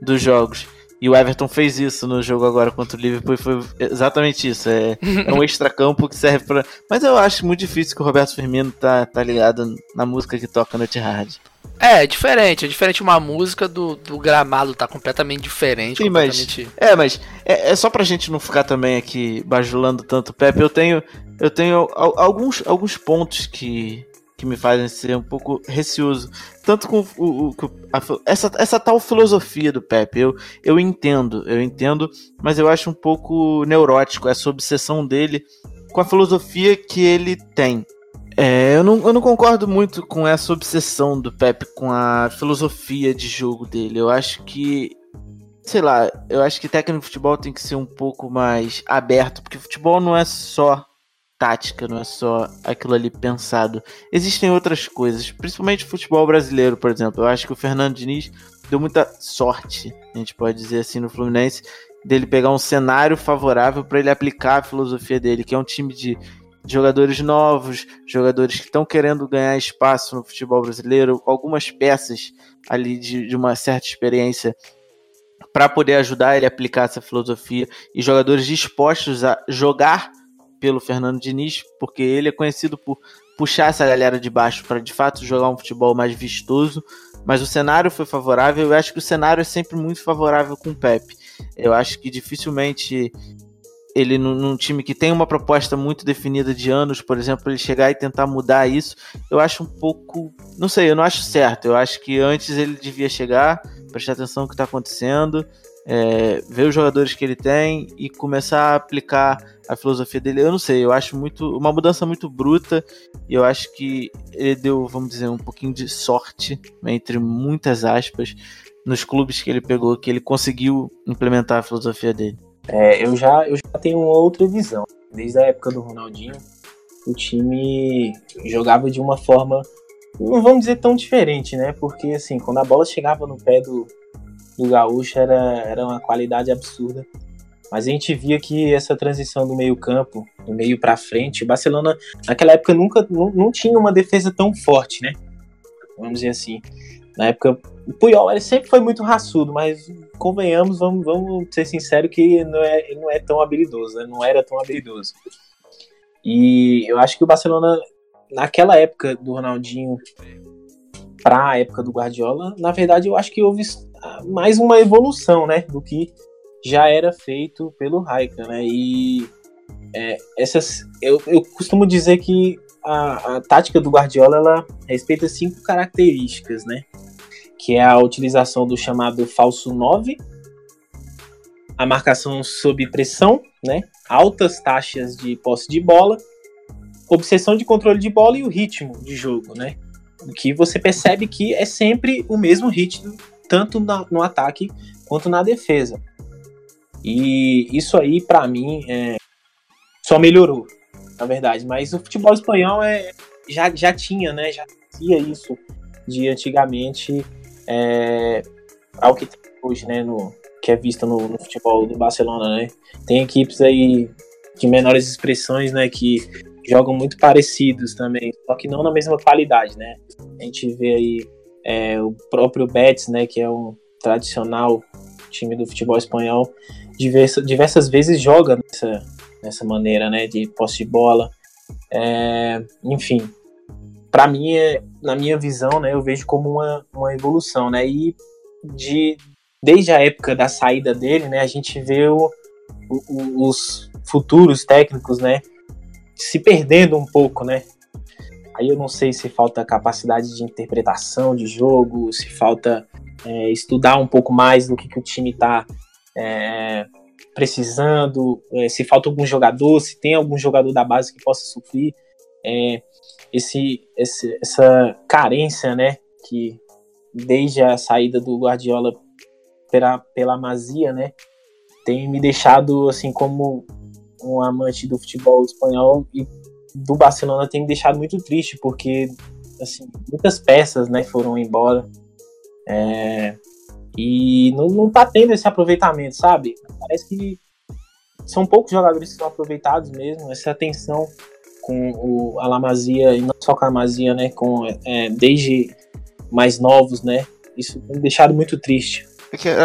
dos jogos. E o Everton fez isso no jogo agora contra o Liverpool e foi exatamente isso. É, é um extracampo que serve para. Mas eu acho muito difícil que o Roberto Firmino tá, tá ligado na música que toca no Etihad. É, é diferente, é diferente uma música do, do gramado, tá completamente diferente. Sim, completamente... mas. É, mas é, é só pra gente não ficar também aqui bajulando tanto o Pepe. Eu tenho, eu tenho alguns, alguns pontos que, que me fazem ser um pouco receoso. Tanto com o, o a, essa, essa tal filosofia do Pepe. Eu, eu entendo, eu entendo, mas eu acho um pouco neurótico essa obsessão dele com a filosofia que ele tem. É, eu, não, eu não concordo muito com essa obsessão do Pepe com a filosofia de jogo dele. Eu acho que sei lá, eu acho que técnico de futebol tem que ser um pouco mais aberto, porque futebol não é só tática, não é só aquilo ali pensado. Existem outras coisas, principalmente futebol brasileiro, por exemplo. Eu acho que o Fernando Diniz deu muita sorte, a gente pode dizer assim, no Fluminense, dele pegar um cenário favorável para ele aplicar a filosofia dele, que é um time de jogadores novos, jogadores que estão querendo ganhar espaço no futebol brasileiro, algumas peças ali de, de uma certa experiência para poder ajudar ele a aplicar essa filosofia e jogadores dispostos a jogar pelo Fernando Diniz, porque ele é conhecido por puxar essa galera de baixo para de fato jogar um futebol mais vistoso. Mas o cenário foi favorável. Eu acho que o cenário é sempre muito favorável com o Pepe. Eu acho que dificilmente ele num, time que tem uma proposta muito definida de anos, por exemplo, ele chegar e tentar mudar isso, eu acho um pouco, não sei, eu não acho certo. Eu acho que antes ele devia chegar, prestar atenção no que está acontecendo, é, ver os jogadores que ele tem e começar a aplicar a filosofia dele. Eu não sei, eu acho muito uma mudança muito bruta e eu acho que ele deu, vamos dizer, um pouquinho de sorte, né, entre muitas aspas, nos clubes que ele pegou, que ele conseguiu implementar a filosofia dele. É, eu já eu já tenho outra visão. Desde a época do Ronaldinho, o time jogava de uma forma não vamos dizer tão diferente, né? Porque assim, quando a bola chegava no pé do, do Gaúcho era, era uma qualidade absurda. Mas a gente via que essa transição do meio-campo, do meio para frente, o Barcelona naquela época nunca não, não tinha uma defesa tão forte, né? Vamos dizer assim. Na época, o Puyol ele sempre foi muito raçudo, mas convenhamos, vamos, vamos ser sinceros que não é, ele não é tão habilidoso, né? não era tão habilidoso. E eu acho que o Barcelona, naquela época do Ronaldinho para a época do Guardiola, na verdade eu acho que houve mais uma evolução, né, do que já era feito pelo Raika, né? E é, essas, eu, eu costumo dizer que a, a, tática do Guardiola ela respeita cinco características, né? Que é a utilização do chamado falso 9, a marcação sob pressão, né? Altas taxas de posse de bola, obsessão de controle de bola e o ritmo de jogo, né? Que você percebe que é sempre o mesmo ritmo, tanto na, no ataque quanto na defesa. E isso aí, para mim, é, só melhorou, na verdade. Mas o futebol espanhol é, já, já tinha, né? Já tinha isso de antigamente é, ao que tem hoje, né? No, que é visto no, no, futebol do Barcelona, né? Tem equipes aí de menores expressões, né? Que jogam muito parecidos também, só que não na mesma qualidade, né? A gente vê aí é, o próprio Betis, né? Que é um tradicional time do futebol espanhol, diversas, diversas vezes joga nessa, nessa maneira, né, de posse de bola. É, enfim, para mim, é, na minha visão, né, eu vejo como uma, uma evolução, né, e de, desde a época da saída dele, né, a gente vê o, o, os futuros técnicos, né, se perdendo um pouco, né, aí eu não sei se falta capacidade de interpretação de jogo, se falta é, estudar um pouco mais do que, que o time está é, precisando, é, se falta algum jogador, se tem algum jogador da base que possa suprir é, esse, esse, essa carência, né, que desde a saída do Guardiola pela, pela Mazia, né, tem me deixado, assim, como um amante do futebol espanhol e do Barcelona tem me deixado muito triste, porque, assim, muitas peças, né, foram embora, é, e não, não tá tendo esse aproveitamento, sabe? Parece que são poucos jogadores que são aproveitados mesmo, essa atenção com o Alamazia, e não só com a Amazia, né? Com, é, desde mais novos, né? Isso tem me deixado muito triste.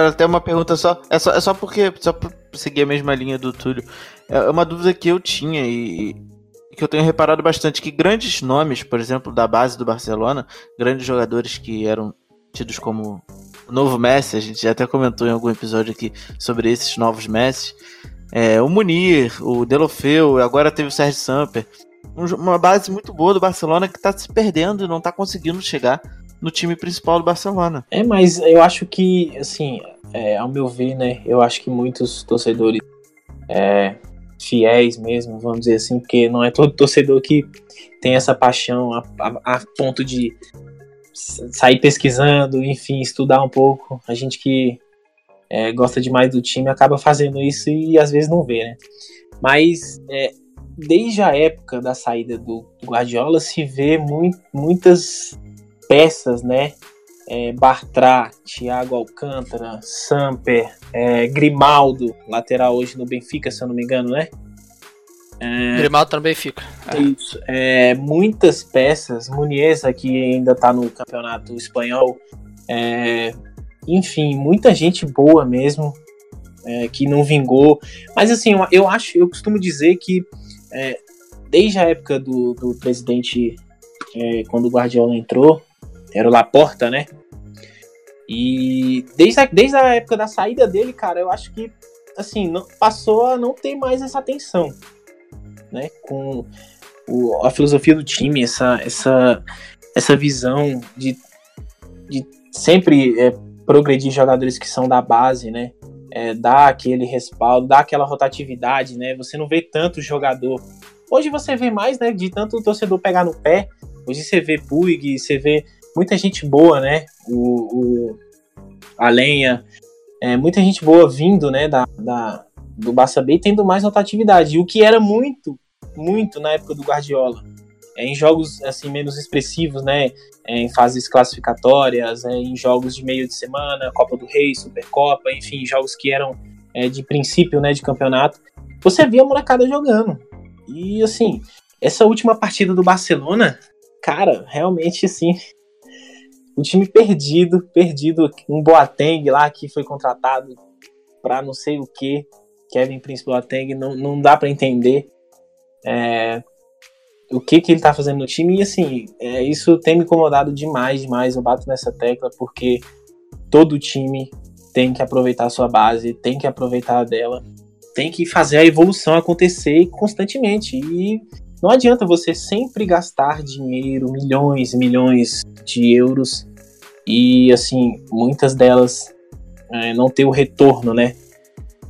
Até uma pergunta só. É só, é só porque. Só pra seguir a mesma linha do Túlio. É uma dúvida que eu tinha e, que eu tenho reparado bastante. Que grandes nomes, por exemplo, da base do Barcelona, grandes jogadores que eram tidos como o novo Messi, a gente já até comentou em algum episódio aqui sobre esses novos Messi. É, o Munir, o Delofeu, agora teve o Sérgio Samper. uma base muito boa do Barcelona que está se perdendo e não está conseguindo chegar no time principal do Barcelona. É, mas eu acho que, assim, é, ao meu ver, né, eu acho que muitos torcedores é, fiéis mesmo, vamos dizer assim, porque não é todo torcedor que tem essa paixão a, a, a ponto de sair pesquisando, enfim, estudar um pouco. A gente que é, gosta demais do time acaba fazendo isso e às vezes não vê, né? Mas é, desde a época da saída do, Guardiola se vê muitas peças, né? É, Bartra, Thiago Alcântara, Samper, é, Grimaldo, lateral hoje no Benfica, se eu não me engano, né? É, Grimaldo também fica. É. Isso. É, muitas peças. Muniesa, que ainda está no campeonato espanhol. É, enfim, muita gente boa mesmo. É, que não vingou. Mas assim, eu, eu acho, eu costumo dizer que é, desde a época do, do presidente, é, quando o Guardiola entrou, era o Laporta, né? E desde a, desde a época da saída dele, cara, eu acho que assim, não, passou a não ter mais essa atenção né? Com o, a filosofia do time, essa, essa, essa visão de, de sempre é, progredir jogadores que são da base, né? É, dar aquele respaldo, dar aquela rotatividade, né? Você não vê tanto jogador. Hoje você vê mais, né? De tanto o torcedor pegar no pé. Hoje você vê Puig, você vê muita gente boa, né? O, o a Lenha, é, muita gente boa vindo, né? Da, da, do Barça B tendo mais rotatividade. E o que era muito muito na época do Guardiola. É, em jogos assim menos expressivos, né? É, em fases classificatórias, é, em jogos de meio de semana, Copa do Rei, Supercopa, enfim, jogos que eram é, de princípio, né, de campeonato. Você via a molecada jogando. E assim, essa última partida do Barcelona, cara, realmente assim, o time perdido, perdido. Um Boateng lá que foi contratado para não sei o que. Kevin Prince Boateng, não, não dá para entender é, o que, que ele tá fazendo no time. E assim, é, isso tem me incomodado demais, demais. Eu bato nessa tecla porque todo time tem que aproveitar a sua base, tem que aproveitar dela, tem que fazer a evolução acontecer constantemente. E não adianta você sempre gastar dinheiro, milhões e milhões de euros, e assim, muitas delas é, não ter o retorno, né?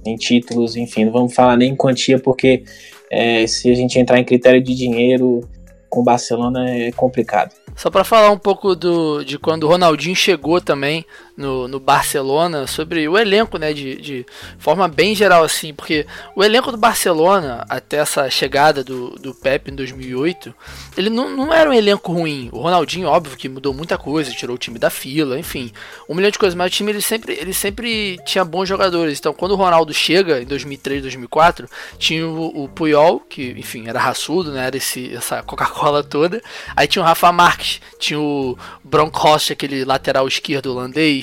Em títulos, enfim, não vamos falar nem em quantia, porque é, se a gente entrar em critério de dinheiro com o Barcelona é complicado. Só para falar um pouco do, de quando o Ronaldinho chegou também no, no Barcelona, sobre o elenco, né, de, de forma bem geral assim, porque o elenco do Barcelona, até essa chegada do, do Pep em 2008, ele não, não era um elenco ruim. O Ronaldinho, óbvio, que mudou muita coisa, tirou o time da fila, enfim, um milhão de coisas, mas o time ele sempre, ele sempre tinha bons jogadores. Então, quando o Ronaldo chega em 2003, 2004, tinha o, o Puyol, que, enfim, era raçudo, né, era esse, essa Coca-Cola toda. Aí tinha o Rafa Marques tinha o Bronkhorst, aquele lateral esquerdo holandês,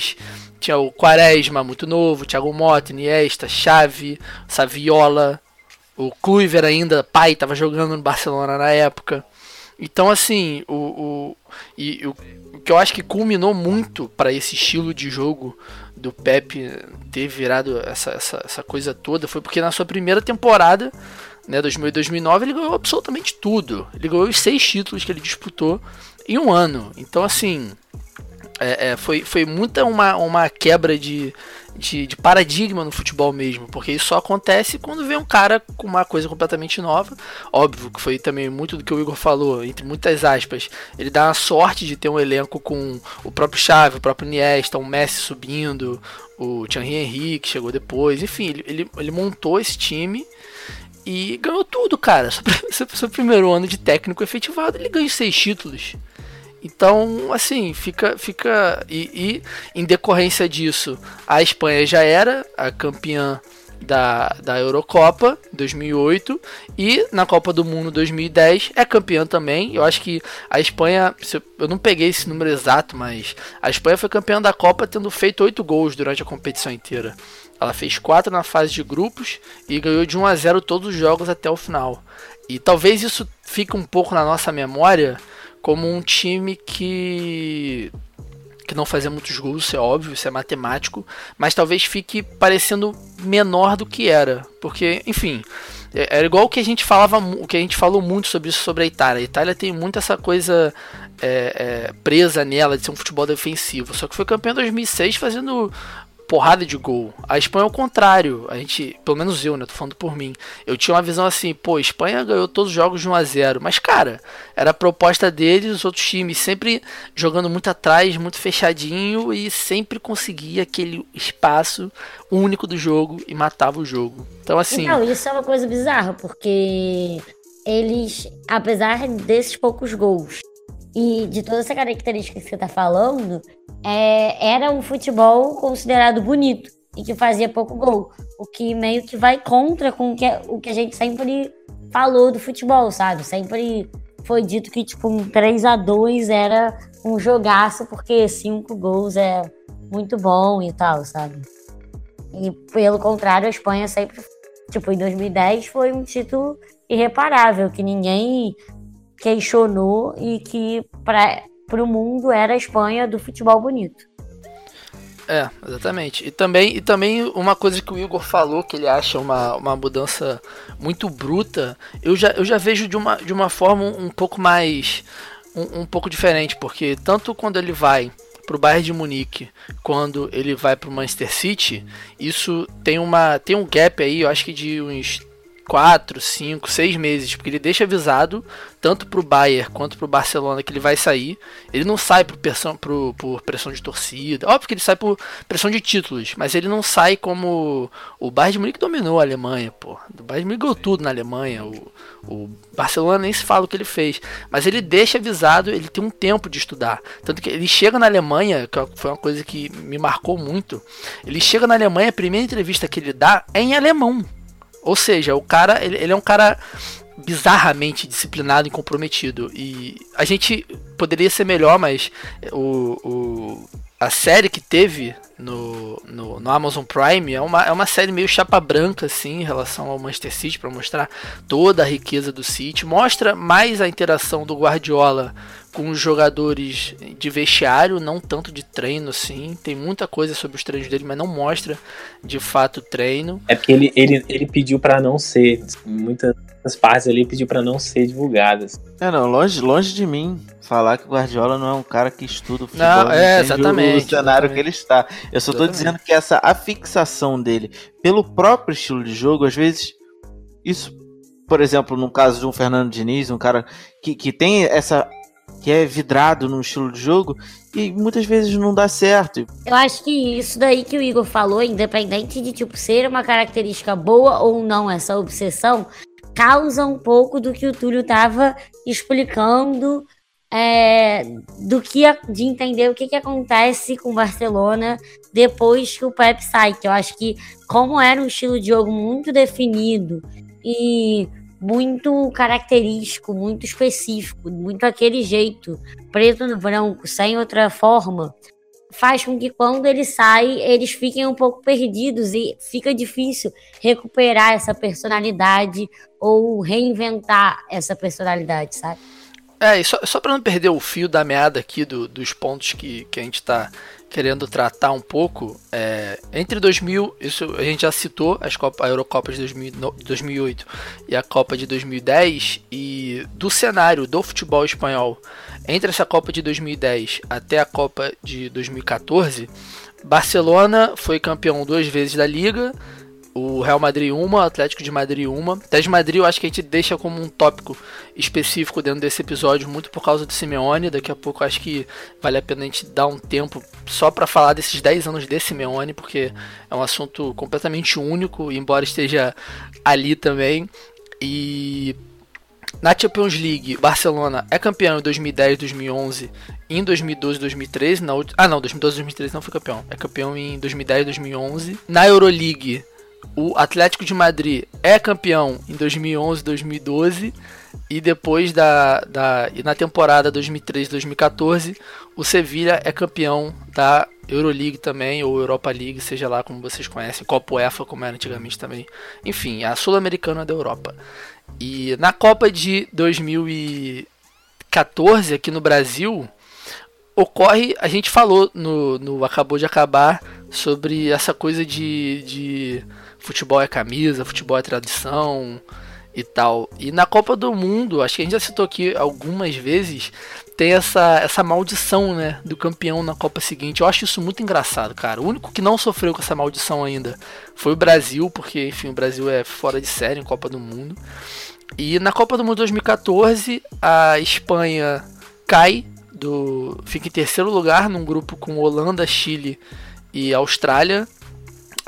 tinha o Quaresma, muito novo, Thiago Motta, Iniesta, Xavi, Saviola, o Kluivert ainda, pai, estava jogando no Barcelona na época. Então, assim, o, o, e, o, o que eu acho que culminou muito para esse estilo de jogo do Pepe ter virado essa, essa, essa coisa toda foi porque na sua primeira temporada, né, 2008 2009, ele ganhou absolutamente tudo. Ele ganhou os seis títulos que ele disputou em um ano. Então, assim, é, é, foi, foi muita uma, uma quebra de, de, de, paradigma no futebol mesmo, porque isso só acontece quando vem um cara com uma coisa completamente nova. Óbvio que foi também muito do que o Igor falou, entre muitas aspas. Ele dá a sorte de ter um elenco com o próprio Xavi, o próprio Iniesta, o Messi subindo, o Thierry Henry que chegou depois. Enfim, ele, ele, montou esse time e ganhou tudo, cara. Seu, seu primeiro ano de técnico efetivado, ele ganhou seis títulos. Então, assim, fica. fica e, e, em decorrência disso, a Espanha já era a campeã da, da Eurocopa 2008 e na Copa do Mundo 2010 é campeã também. Eu acho que a Espanha, eu não peguei esse número exato, mas a Espanha foi campeã da Copa tendo feito oito gols durante a competição inteira. Ela fez quatro na fase de grupos e ganhou de 1 a 0 todos os jogos até o final. E talvez isso fique um pouco na nossa memória como um time que que não fazia muitos gols, isso é óbvio, isso é matemático, mas talvez fique parecendo menor do que era, porque, enfim, é, era igual o que a gente falava, o que a gente falou muito sobre isso sobre a Itália. A Itália tem muito essa coisa é, é, presa nela de ser um futebol defensivo, só que foi campeão em 2006 fazendo porrada de gol. A Espanha é o contrário. A gente, pelo menos eu, né? Tô falando por mim. Eu tinha uma visão assim, pô, a Espanha ganhou todos os jogos de 1 a 0 Mas, cara, era a proposta deles, os outros times, sempre jogando muito atrás, muito fechadinho e sempre conseguia aquele espaço único do jogo e matava o jogo. Então, assim. Não, isso é uma coisa bizarra, porque eles, apesar desses poucos gols e de toda essa característica que você tá falando, é, era um futebol considerado bonito e que fazia pouco gol. O que meio que vai contra com o que, o que a gente sempre falou do futebol, sabe? Sempre foi dito que tipo um 3 a 2 era um jogaço porque cinco gols é muito bom e tal, sabe? E pelo contrário, a Espanha sempre, tipo, em 2010 foi um título irreparável, que ninguém questionou e que para o mundo era a Espanha do futebol bonito. É, exatamente. E também, e também uma coisa que o Igor falou, que ele acha uma, uma mudança muito bruta, eu já, eu já vejo de uma, de uma forma um pouco mais. Um, um pouco diferente, porque tanto quando ele vai para o Bayern de Munique, quando ele vai para o Manchester City, isso tem uma tem um gap aí, eu acho que de uns 4, 5, 6 meses, porque ele deixa avisado tanto para o Bayern quanto para o Barcelona que ele vai sair. Ele não sai por pressão, por, por pressão de torcida, óbvio que ele sai por pressão de títulos, mas ele não sai como o Bayern de Munique dominou a Alemanha, pô. O Bayern de Munique ganhou tudo na Alemanha, o, o Barcelona nem se fala o que ele fez, mas ele deixa avisado, ele tem um tempo de estudar. Tanto que ele chega na Alemanha, que foi uma coisa que me marcou muito. Ele chega na Alemanha, a primeira entrevista que ele dá é em alemão. Ou seja, o cara, ele, ele é um cara bizarramente disciplinado e comprometido. E a gente poderia ser melhor, mas o, o a série que teve no, no, no, Amazon Prime é uma, é uma série meio chapa branca, assim, em relação ao Manchester City, para mostrar toda a riqueza do City. Mostra mais a interação do Guardiola com os jogadores de vestiário, não tanto de treino assim. Tem muita coisa sobre os treinos dele, mas não mostra de fato treino. É porque ele, ele, ele pediu para não ser. Muitas partes ali pediu para não ser divulgadas. É, não, longe, longe de mim falar que o Guardiola não é um cara que estuda o futebol. Não, é, exatamente. O, cenário exatamente. que ele está. Eu só tô dizendo que essa afixação dele pelo próprio estilo de jogo, às vezes, isso, por exemplo, no caso de um Fernando Diniz, um cara que, que tem essa que é vidrado no estilo de jogo e muitas vezes não dá certo. Eu acho que isso daí que o Igor falou, independente de tipo ser uma característica boa ou não essa obsessão, causa um pouco do que o Túlio estava explicando é, do que de entender o que, que acontece com o Barcelona depois que o Pep sai. Que eu acho que como era um estilo de jogo muito definido e muito característico, muito específico, muito aquele jeito, preto no branco, sem outra forma, faz com que quando ele sai, eles fiquem um pouco perdidos e fica difícil recuperar essa personalidade ou reinventar essa personalidade, sabe? É, e só, só para não perder o fio da meada aqui do, dos pontos que, que a gente está querendo tratar um pouco, é, entre 2000, isso a gente já citou, as Copa, a Eurocopa de 2000, 2008 e a Copa de 2010, e do cenário do futebol espanhol, entre essa Copa de 2010 até a Copa de 2014, Barcelona foi campeão duas vezes da Liga, o Real Madrid uma, Atlético de Madrid uma. Até de Madrid eu acho que a gente deixa como um tópico específico dentro desse episódio, muito por causa do Simeone. Daqui a pouco acho que vale a pena a gente dar um tempo só para falar desses 10 anos de Simeone, porque é um assunto completamente único, embora esteja ali também. E na Champions League, Barcelona é campeão em 2010, 2011, em 2012, 2013, na Ah, não, 2012, 2013 não foi campeão. É campeão em 2010, 2011. Na Euroleague, o Atlético de Madrid é campeão em 2011, 2012 e depois da, da e na temporada 2013-2014 o Sevilla é campeão da Euroleague também ou Europa League, seja lá como vocês conhecem, Copa UEFA como era antigamente também. Enfim, a sul-americana da Europa. E na Copa de 2014 aqui no Brasil ocorre, a gente falou no, no acabou de acabar sobre essa coisa de, de futebol é camisa, futebol é tradição e tal. E na Copa do Mundo, acho que a gente já citou aqui algumas vezes, tem essa, essa maldição, né, do campeão na Copa seguinte. Eu acho isso muito engraçado, cara. O único que não sofreu com essa maldição ainda foi o Brasil, porque, enfim, o Brasil é fora de série em Copa do Mundo. E na Copa do Mundo 2014, a Espanha cai do fica em terceiro lugar num grupo com Holanda, Chile e Austrália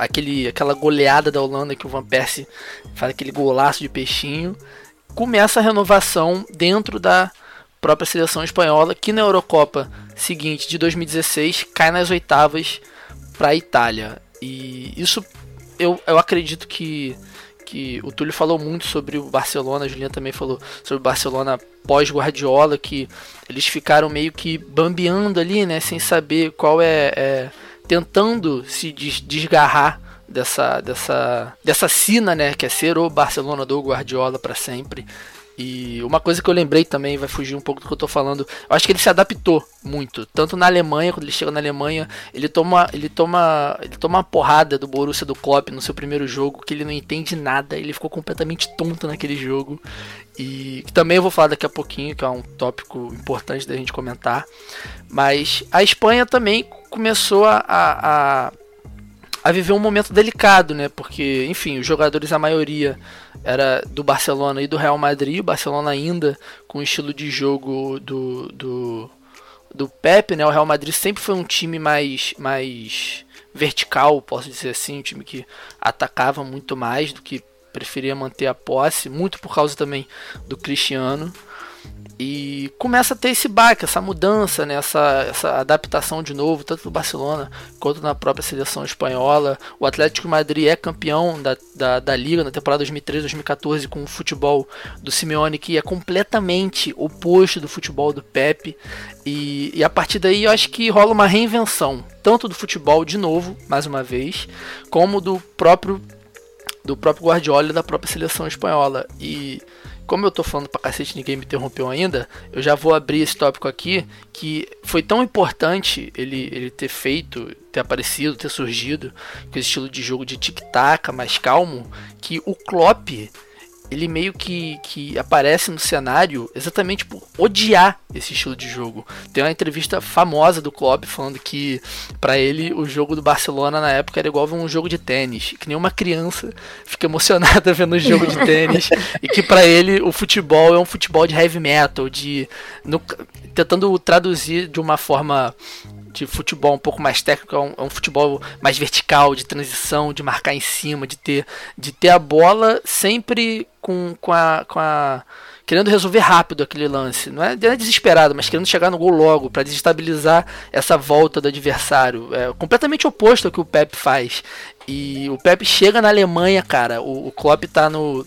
aquele, aquela goleada da Holanda que o Van Persie faz aquele golaço de peixinho, começa a renovação dentro da própria seleção espanhola, que na Eurocopa seguinte de 2016 cai nas oitavas para a Itália. E isso eu, eu acredito que, que o Túlio falou muito sobre o Barcelona, a Juliana também falou sobre o Barcelona pós-Guardiola, que eles ficaram meio que bambeando ali, né, sem saber qual é, é tentando se desgarrar dessa dessa dessa sina, né, que é ser o Barcelona do Guardiola para sempre. E uma coisa que eu lembrei também, vai fugir um pouco do que eu tô falando. Eu acho que ele se adaptou muito, tanto na Alemanha, quando ele chega na Alemanha, ele toma, ele toma, ele toma uma porrada do Borussia do Klopp no seu primeiro jogo, que ele não entende nada, ele ficou completamente tonto naquele jogo. E também eu vou falar daqui a pouquinho, que é um tópico importante da gente comentar. Mas a Espanha também começou a, a, a viver um momento delicado, né? Porque, enfim, os jogadores, a maioria era do Barcelona e do Real Madrid. O Barcelona ainda com o estilo de jogo do, do, do Pepe, né? O Real Madrid sempre foi um time mais, mais vertical, posso dizer assim, um time que atacava muito mais do que preferia manter a posse, muito por causa também do Cristiano. E começa a ter esse baque, essa mudança, né? essa, essa adaptação de novo, tanto no Barcelona quanto na própria seleção espanhola. O Atlético Madrid é campeão da, da, da Liga na temporada 2013-2014 com o futebol do Simeone, que é completamente oposto do futebol do Pepe. E, e a partir daí eu acho que rola uma reinvenção, tanto do futebol de novo, mais uma vez, como do próprio do próprio Guardiola e da própria seleção espanhola. E como eu tô falando pra cacete ninguém me interrompeu ainda, eu já vou abrir esse tópico aqui, que foi tão importante ele, ele ter feito, ter aparecido, ter surgido, com esse estilo de jogo de tic-tac mais calmo, que o Klopp ele meio que, que aparece no cenário exatamente por odiar esse estilo de jogo. Tem uma entrevista famosa do Klopp falando que para ele o jogo do Barcelona na época era igual a um jogo de tênis, que nenhuma criança fica emocionada vendo um jogo de tênis e que para ele o futebol é um futebol de heavy metal, de no, tentando traduzir de uma forma de futebol um pouco mais técnico, é um, é um, futebol mais vertical, de transição, de marcar em cima, de ter, de ter a bola sempre com, com, a, com a. querendo resolver rápido aquele lance. Não é, não é desesperado, mas querendo chegar no gol logo, para desestabilizar essa volta do adversário. É completamente oposto ao que o Pep faz. E o Pep chega na Alemanha, cara. O, o Klopp tá no,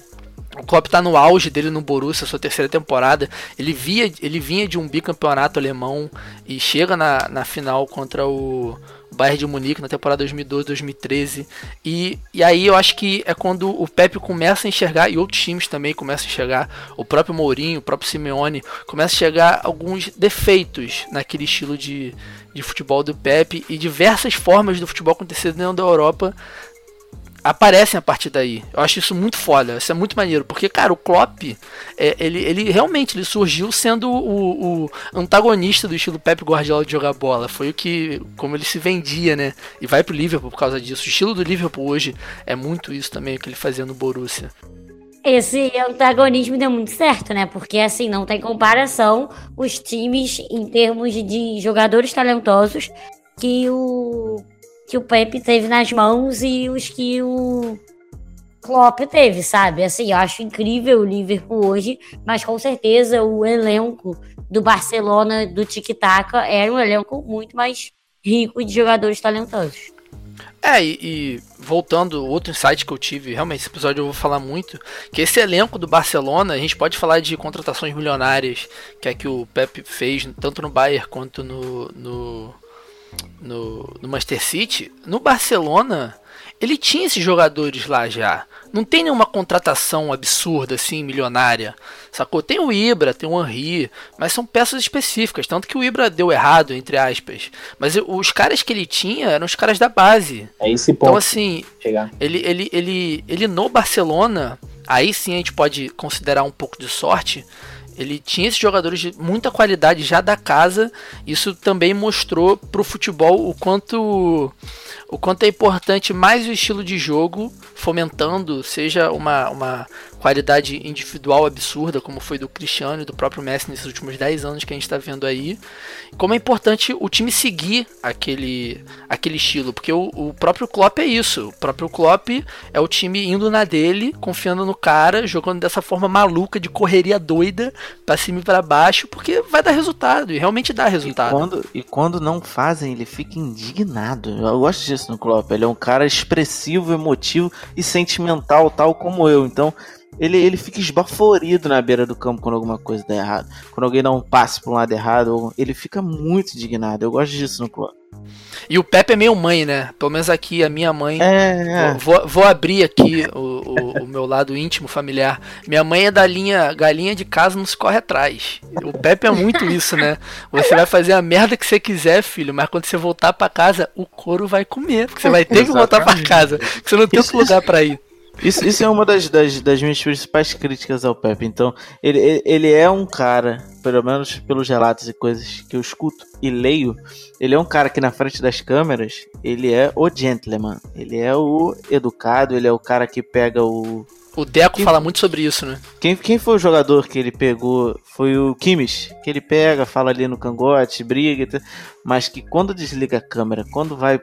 o Klopp tá no auge dele no Borussia, sua terceira temporada. Ele, via, ele vinha de um bicampeonato alemão e chega na, na final contra o Bayern de Munique na temporada 2012-2013. E, e aí eu acho que é quando o Pepe começa a enxergar, e outros times também começam a enxergar, o próprio Mourinho, o próprio Simeone, começa a enxergar alguns defeitos naquele estilo de, de futebol do Pepe e diversas formas do futebol acontecer dentro da Europa aparecem a partir daí. Eu acho isso muito foda, isso é muito maneiro, porque, cara, o Klopp, é, ele, ele realmente ele surgiu sendo o, o, antagonista do estilo Pep Guardiola de jogar bola. Foi o que, como ele se vendia, né? E vai pro Liverpool por causa disso. O estilo do Liverpool hoje é muito isso também, o que ele fazia no Borussia. Esse antagonismo deu muito certo, né? Porque assim, não tem comparação os times em termos de jogadores talentosos que o que o Pepe teve nas mãos e os que o Klopp teve, sabe? Assim, eu acho incrível o Liverpool hoje, mas com certeza o elenco do Barcelona, do Tic Tac, era um elenco muito mais rico de jogadores talentosos. É, e, e, voltando, outro insight que eu tive, realmente esse episódio eu vou falar muito, que esse elenco do Barcelona, a gente pode falar de contratações milionárias, que é que o Pepe fez, tanto no Bayern quanto no, no no, no Manchester City, no Barcelona, ele tinha esses jogadores lá já. Não tem nenhuma contratação absurda, assim, milionária. Sacou? Tem o Ibra, tem o Henry, mas são peças específicas. Tanto que o Ibra deu errado, entre aspas. Mas os caras que ele tinha eram os caras da base. É esse ponto. Então, assim, ele, ele, ele, ele no Barcelona, aí sim a gente pode considerar um pouco de sorte ele tinha esses jogadores de muita qualidade já da casa. Isso também mostrou para o futebol o quanto o quanto é importante mais o estilo de jogo, fomentando seja uma, uma qualidade individual absurda, como foi do Cristiano e do próprio Messi nesses últimos 10 anos que a gente está vendo aí. Como é importante o time seguir aquele, aquele estilo, porque o, o próprio Klopp é isso. O próprio Klopp é o time indo na dele, confiando no cara, jogando dessa forma maluca de correria doida para cima e para baixo, porque vai dar resultado e realmente dá resultado. E quando, e quando não fazem, ele fica indignado. Eu gosto disso no Klopp. Ele é um cara expressivo, emotivo e sentimental, tal como eu. Então ele, ele fica esbaforido na beira do campo quando alguma coisa dá errado. Quando alguém dá um passe para um lado errado, ele fica muito indignado. Eu gosto disso no clube. E o Pepe é meio mãe, né? Pelo menos aqui, a minha mãe. É, é. Vou, vou, abrir aqui o, o, o, meu lado íntimo, familiar. Minha mãe é da linha galinha de casa, não se corre atrás. O Pepe é muito isso, né? Você vai fazer a merda que você quiser, filho, mas quando você voltar para casa, o couro vai comer. Porque você vai ter que voltar para casa. Porque você não tem outro lugar para ir. Isso, isso é uma das, das, das, minhas principais críticas ao Pepe. Então, ele, ele é um cara, pelo menos pelos relatos e coisas que eu escuto e leio, ele é um cara que na frente das câmeras, ele é o gentleman. Ele é o educado, ele é o cara que pega o. O Deco quem, fala muito sobre isso, né? Quem, quem foi o jogador que ele pegou? Foi o Kimmich, que ele pega, fala ali no cangote, briga, mas que quando desliga a câmera, quando vai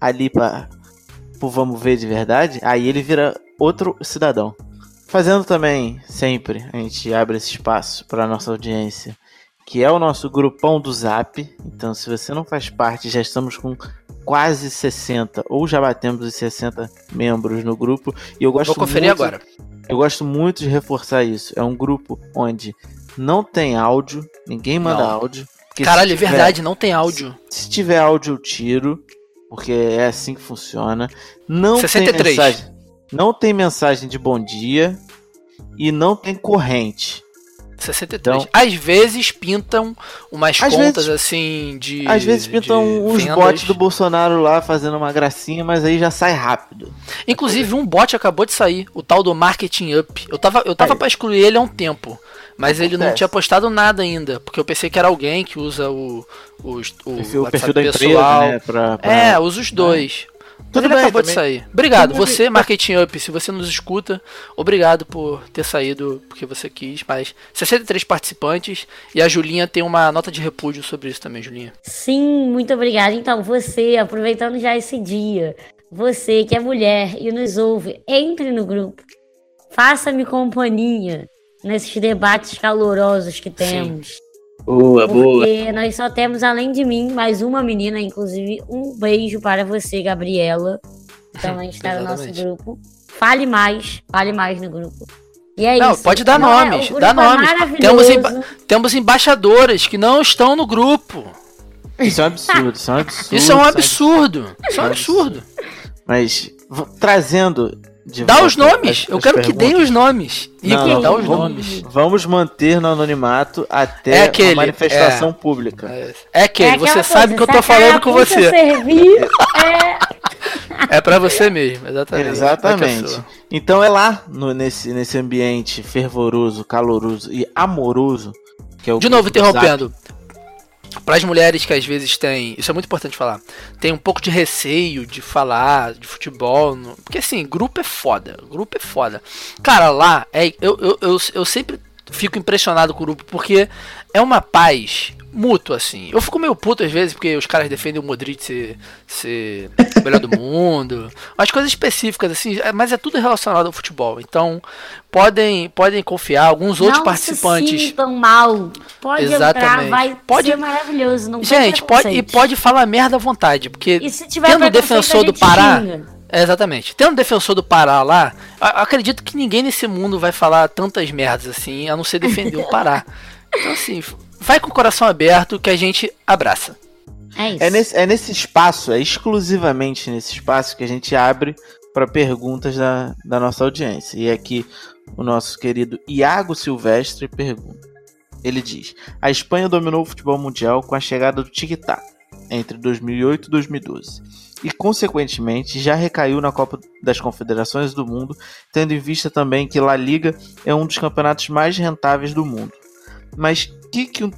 ali para vamos ver de verdade, aí ele vira outro cidadão. fazendo também sempre, a gente abre esse espaço para nossa audiência, que é o nosso grupão do Zap. Então, se você não faz parte, já estamos com quase 60 ou já batemos os 60 membros no grupo e eu gosto Vou conferir muito, agora. Eu gosto muito de reforçar isso. É um grupo onde não tem áudio, ninguém manda Não. áudio. Caralho, se é tiver- verdade, não tem áudio. Se tiver áudio, eu tiro, porque é assim que funciona. Não 63. tem mensagem. Não tem mensagem de bom dia e não tem corrente. 63. Então- Às vezes pintam umas Às contas vezes- assim de. Às vezes pintam uns vendas. bots do Bolsonaro lá fazendo uma gracinha, mas aí já sai rápido. Inclusive, um bot acabou de sair, o tal do Marketing Up. Eu tava, eu tava Aí. pra excluir ele há um tempo. Mas ele não tinha postado nada ainda. Porque eu pensei que era alguém que usa o, o, o Perfil, o perfil da empresa, pessoal. né? Pra, pra- É, usa os dois. Mas Tudo ele bem, acabou de também. sair. Obrigado, você, Marketing Up, se você nos escuta, obrigado por ter saído porque você quis. Mas 63 participantes e a Julinha tem uma nota de repúdio sobre isso também, Julinha. Sim, muito obrigada. Então, você, aproveitando já esse dia, você que é mulher e nos ouve, entre no grupo. Faça-me companhia nesses debates calorosos que temos. Boa, boa. Porque nós só temos, além de mim, mais uma menina, inclusive, um beijo para você, Gabriela. Também está no nosso grupo. Fale mais, fale mais no grupo. E é Não, isso. pode dar Não é- nomes, o dá é nomes. maravilhoso. Temos, emba- temos embaixadoras que não estão no grupo. Isso é um absurdo, isso é um absurdo. Isso é um absurdo. Isso é um absurdo. Mas trazendo Dá os nomes. as- Eu as quero que deem perguntas. os nomes. Não, Igor, não, dá os vamos- nomes. Vamos manter no anonimato até É aquele, a manifestação pública. É, é aquele, É aquela você coisa, sabe que eu tô falando com você. Servir, é... É pra você mesmo, exatamente. É Exatamente. sou. Então é lá, no- nesse, nesse ambiente fervoroso, caloroso e amoroso, que é o De novo, interrompendo. Para as mulheres que às vezes têm, isso é muito importante falar, tem um pouco de receio de falar de futebol, no- porque assim, grupo é foda, grupo é foda. Cara, lá, é, eu, eu, eu, eu sempre fico impressionado com o grupo, porque é uma paz mútua, assim. Eu fico meio puto às vezes, porque os caras defendem o Modric ser, ser o melhor do mundo, umas coisas específicas, assim, é- mas é tudo relacionado ao futebol. Então, podem, podem confiar, alguns outros não participantes... se sintam mal. Pode entrar, Exatamente. vai Pode- ser maravilhoso. Não Gente, pode, e pode falar merda à vontade, porque E se tiver tendo defensor do Pará. xinga. É, exatamente. Tendo o defensor do Pará lá, acredito que ninguém nesse mundo vai falar tantas merdas assim, a não ser defender o Pará. Então, assim, vai com o coração aberto que a gente abraça. É isso. É nesse, é nesse espaço, é exclusivamente nesse espaço que a gente abre para perguntas da, da nossa audiência. E aqui o nosso querido Iago Silvestre pergunta. Ele diz: A Espanha dominou o futebol mundial com a chegada do Tic-Tac entre 2008 e 2012. E, consequentemente, já recaiu na Copa das Confederações do Mundo, tendo em vista também que La Liga é um dos campeonatos mais rentáveis do mundo. Mas que, que,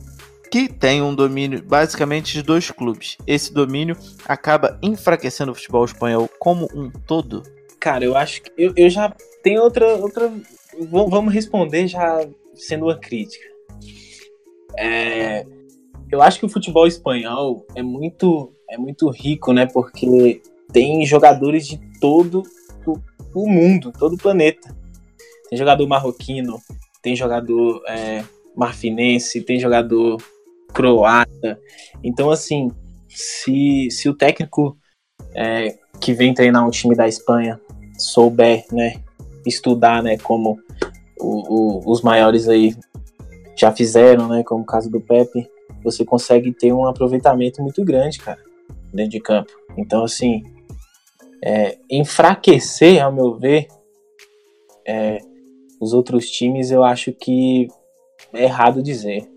que tem um domínio basicamente de dois clubes. Esse domínio acaba enfraquecendo o futebol espanhol como um todo? Cara, eu acho que eu, eu já tenho outra. outra vamos responder já sendo uma crítica. É, eu acho que o futebol espanhol é muito, é muito rico, né? Porque tem jogadores de todo o, mundo, todo o planeta. Tem jogador marroquino, tem jogador é, marfinense, tem jogador croata. Então, assim, se, se o técnico é, que vem treinar um time da Espanha souber, né, estudar, né, como o- o- os maiores aí já fizeram, né, como o caso do Pepe, você consegue ter um aproveitamento muito grande, cara, dentro de campo. Então, assim, é, enfraquecer, ao meu ver, é, os outros times, eu acho que é errado dizer,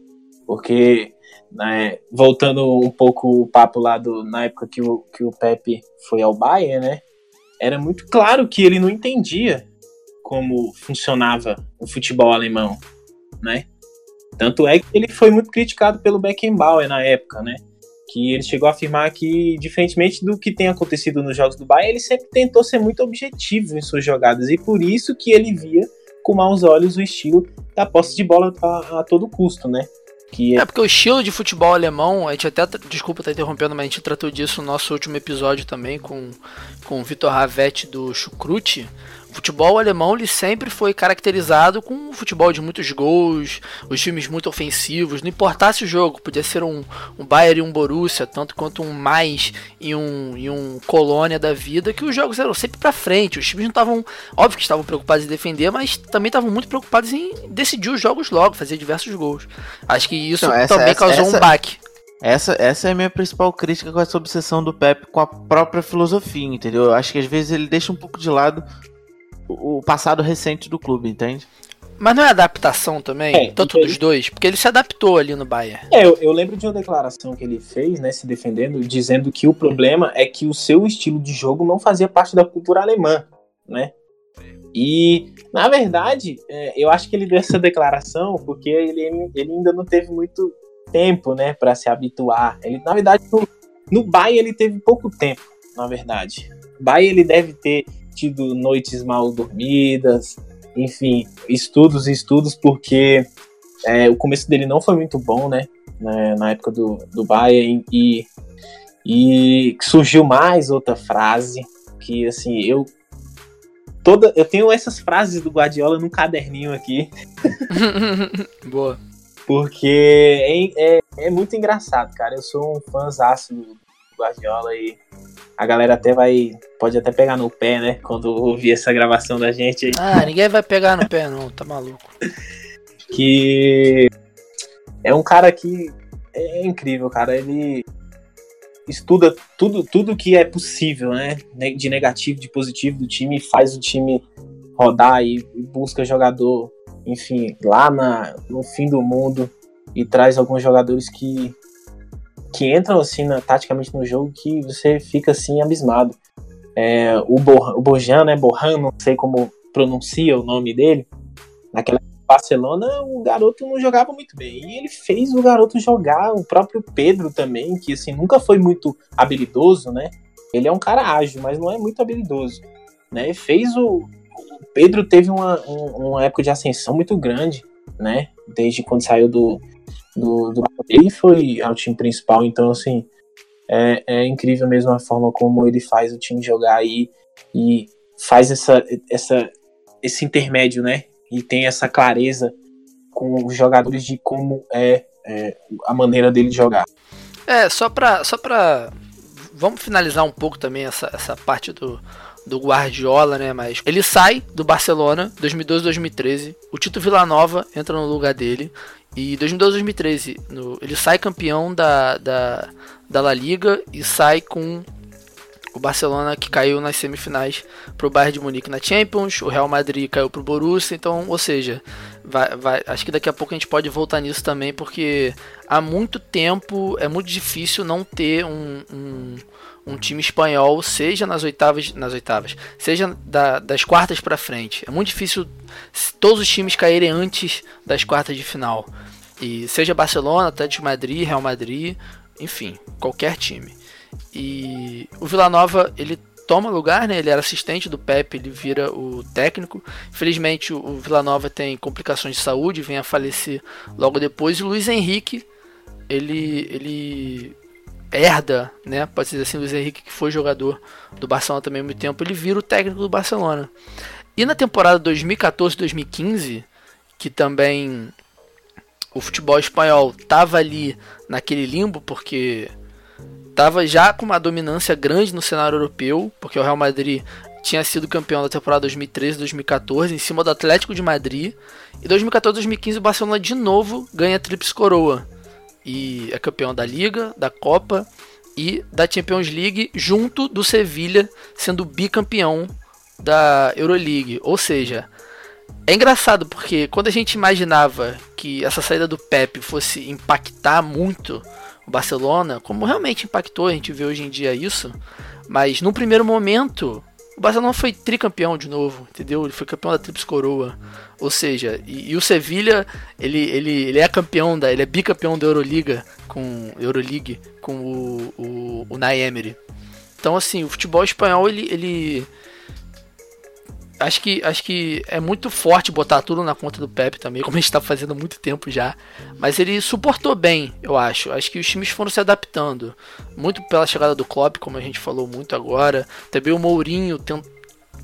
porque né, voltando um pouco o papo lá do, na época que o, que o Pepe foi ao Bayern, né? Era muito claro que ele não entendia como funcionava o futebol alemão, né? Tanto é que ele foi muito criticado pelo Beckenbauer na época, né? Que ele chegou a afirmar que, diferentemente do que tem acontecido nos jogos do Bayern, ele sempre tentou ser muito objetivo em suas jogadas e por isso que ele via com maus olhos o estilo da posse de bola a, a todo custo, né? Que É porque o estilo de futebol alemão, a gente até, desculpa estar interrompendo, mas a gente tratou disso no nosso último episódio também com, com o Vitor Ravetti do Chucrute. Futebol alemão ele sempre foi caracterizado com um futebol de muitos gols, os times muito ofensivos, não importasse o jogo, podia ser um, um Bayern e um Borussia, tanto quanto um mais e um, e um Colônia da vida, que os jogos eram sempre para frente, os times não estavam, óbvio que estavam preocupados em defender, mas também estavam muito preocupados em decidir os jogos logo, fazer diversos gols. Acho que isso não, essa, também essa, causou essa... um baque. Essa, essa é a minha principal crítica com essa obsessão do Pep com a própria filosofia, entendeu? Eu acho que às vezes ele deixa um pouco de lado o passado recente do clube, entende? Mas não é adaptação também? É, tanto dos dois? Porque ele se adaptou ali no Bayern. É, eu, eu, lembro de uma declaração que ele fez, né, se defendendo, dizendo que o problema é que o seu estilo de jogo não fazia parte da cultura alemã, né? E, na verdade, é, eu acho que ele deu essa declaração porque ele, ele ainda não teve muito tempo, né, para se habituar. Ele, na verdade, no, no Bayern ele teve pouco tempo, na verdade. Bayern ele deve ter tido noites mal dormidas, enfim, estudos e estudos, porque é, o começo dele não foi muito bom, né? né na época do, do Bayern, e, e surgiu mais outra frase que, assim, eu. Toda, eu tenho essas frases do Guardiola num caderninho aqui. Boa. Porque é, é, é, muito engraçado, cara. Eu sou um fãzaço do Guardiola e a galera até vai. Pode até pegar no pé, né? Quando ouvir essa gravação da gente aí. Ah, ninguém vai pegar no pé, não, tá maluco. que é um cara que é incrível, cara. Ele estuda tudo, tudo que é possível, né? De negativo, de positivo do time, faz o time rodar e busca jogador, enfim, lá na, no fim do mundo e traz alguns jogadores que que entram assim na, taticamente no jogo que você fica assim abismado. É, o, Bor, o Borjan, né? Borjan, não sei como pronuncia o nome dele. Naquela Barcelona, o garoto não jogava muito bem. E ele fez o garoto jogar, o próprio Pedro também, que assim nunca foi muito habilidoso, né? Ele é um cara ágil, mas não é muito habilidoso, né? Fez o, o Pedro teve uma, uma época de ascensão muito grande, né? Desde quando saiu do, do, do ele foi ao time principal, então assim é, é incrível mesmo a forma como ele faz o time jogar aí e faz essa, essa esse intermédio, né? E tem essa clareza com os jogadores de como é, é a maneira dele jogar. É, só pra, só pra. Vamos finalizar um pouco também essa, essa parte do, do Guardiola, né? Mas ele sai do Barcelona 2012-2013. O Tito Villanova entra no lugar dele. E 2012-2013, ele sai campeão da, da, da La Liga e sai com o Barcelona que caiu nas semifinais para o Bayern de Munique na Champions, o Real Madrid caiu para o Borussia, então, ou seja, vai, vai, acho que daqui a pouco a gente pode voltar nisso também, porque há muito tempo é muito difícil não ter um, um, um time espanhol, seja nas oitavas, nas oitavas, seja da, das quartas para frente. É muito difícil todos os times caírem antes das quartas de final. E seja Barcelona, Atlético Madrid, Real Madrid, enfim, qualquer time. E o Vila Nova, ele toma lugar, né? Ele era assistente do Pepe, ele vira o técnico. Infelizmente, o Vila Nova tem complicações de saúde, vem a falecer logo depois. E o Luiz Henrique, ele, ele herda, né? Pode dizer assim, Luiz Henrique, que foi jogador do Barcelona também há muito tempo, ele vira o técnico do Barcelona. E na temporada 2014-2015, que também o futebol espanhol estava ali naquele limbo, porque estava já com uma dominância grande no cenário europeu, porque o Real Madrid tinha sido campeão da temporada 2013-2014 em cima do Atlético de Madrid. E 2014-2015 o Barcelona de novo ganha a tríplice coroa e é campeão da Liga, da Copa e da Champions League, junto do Sevilha sendo bicampeão da Euroleague. Ou seja, é engraçado porque quando a gente imaginava que essa saída do Pep fosse impactar muito o Barcelona, como realmente impactou, a gente vê hoje em dia isso, mas no primeiro momento o Barcelona foi tricampeão de novo, entendeu? Ele foi campeão da Trips Coroa. Ou seja, e, e, o Sevilha, ele, ele, ele é campeão da, ele é bicampeão da Euroliga com Euroleague com o o, o Emery. Então assim, o futebol espanhol ele, ele acho que, acho que é muito forte botar tudo na conta do Pepe também, como a gente está fazendo há muito tempo já. Mas ele suportou bem, eu acho. Acho que os times foram se adaptando. Muito pela chegada do Klopp, como a gente falou muito agora. Também o Mourinho tem,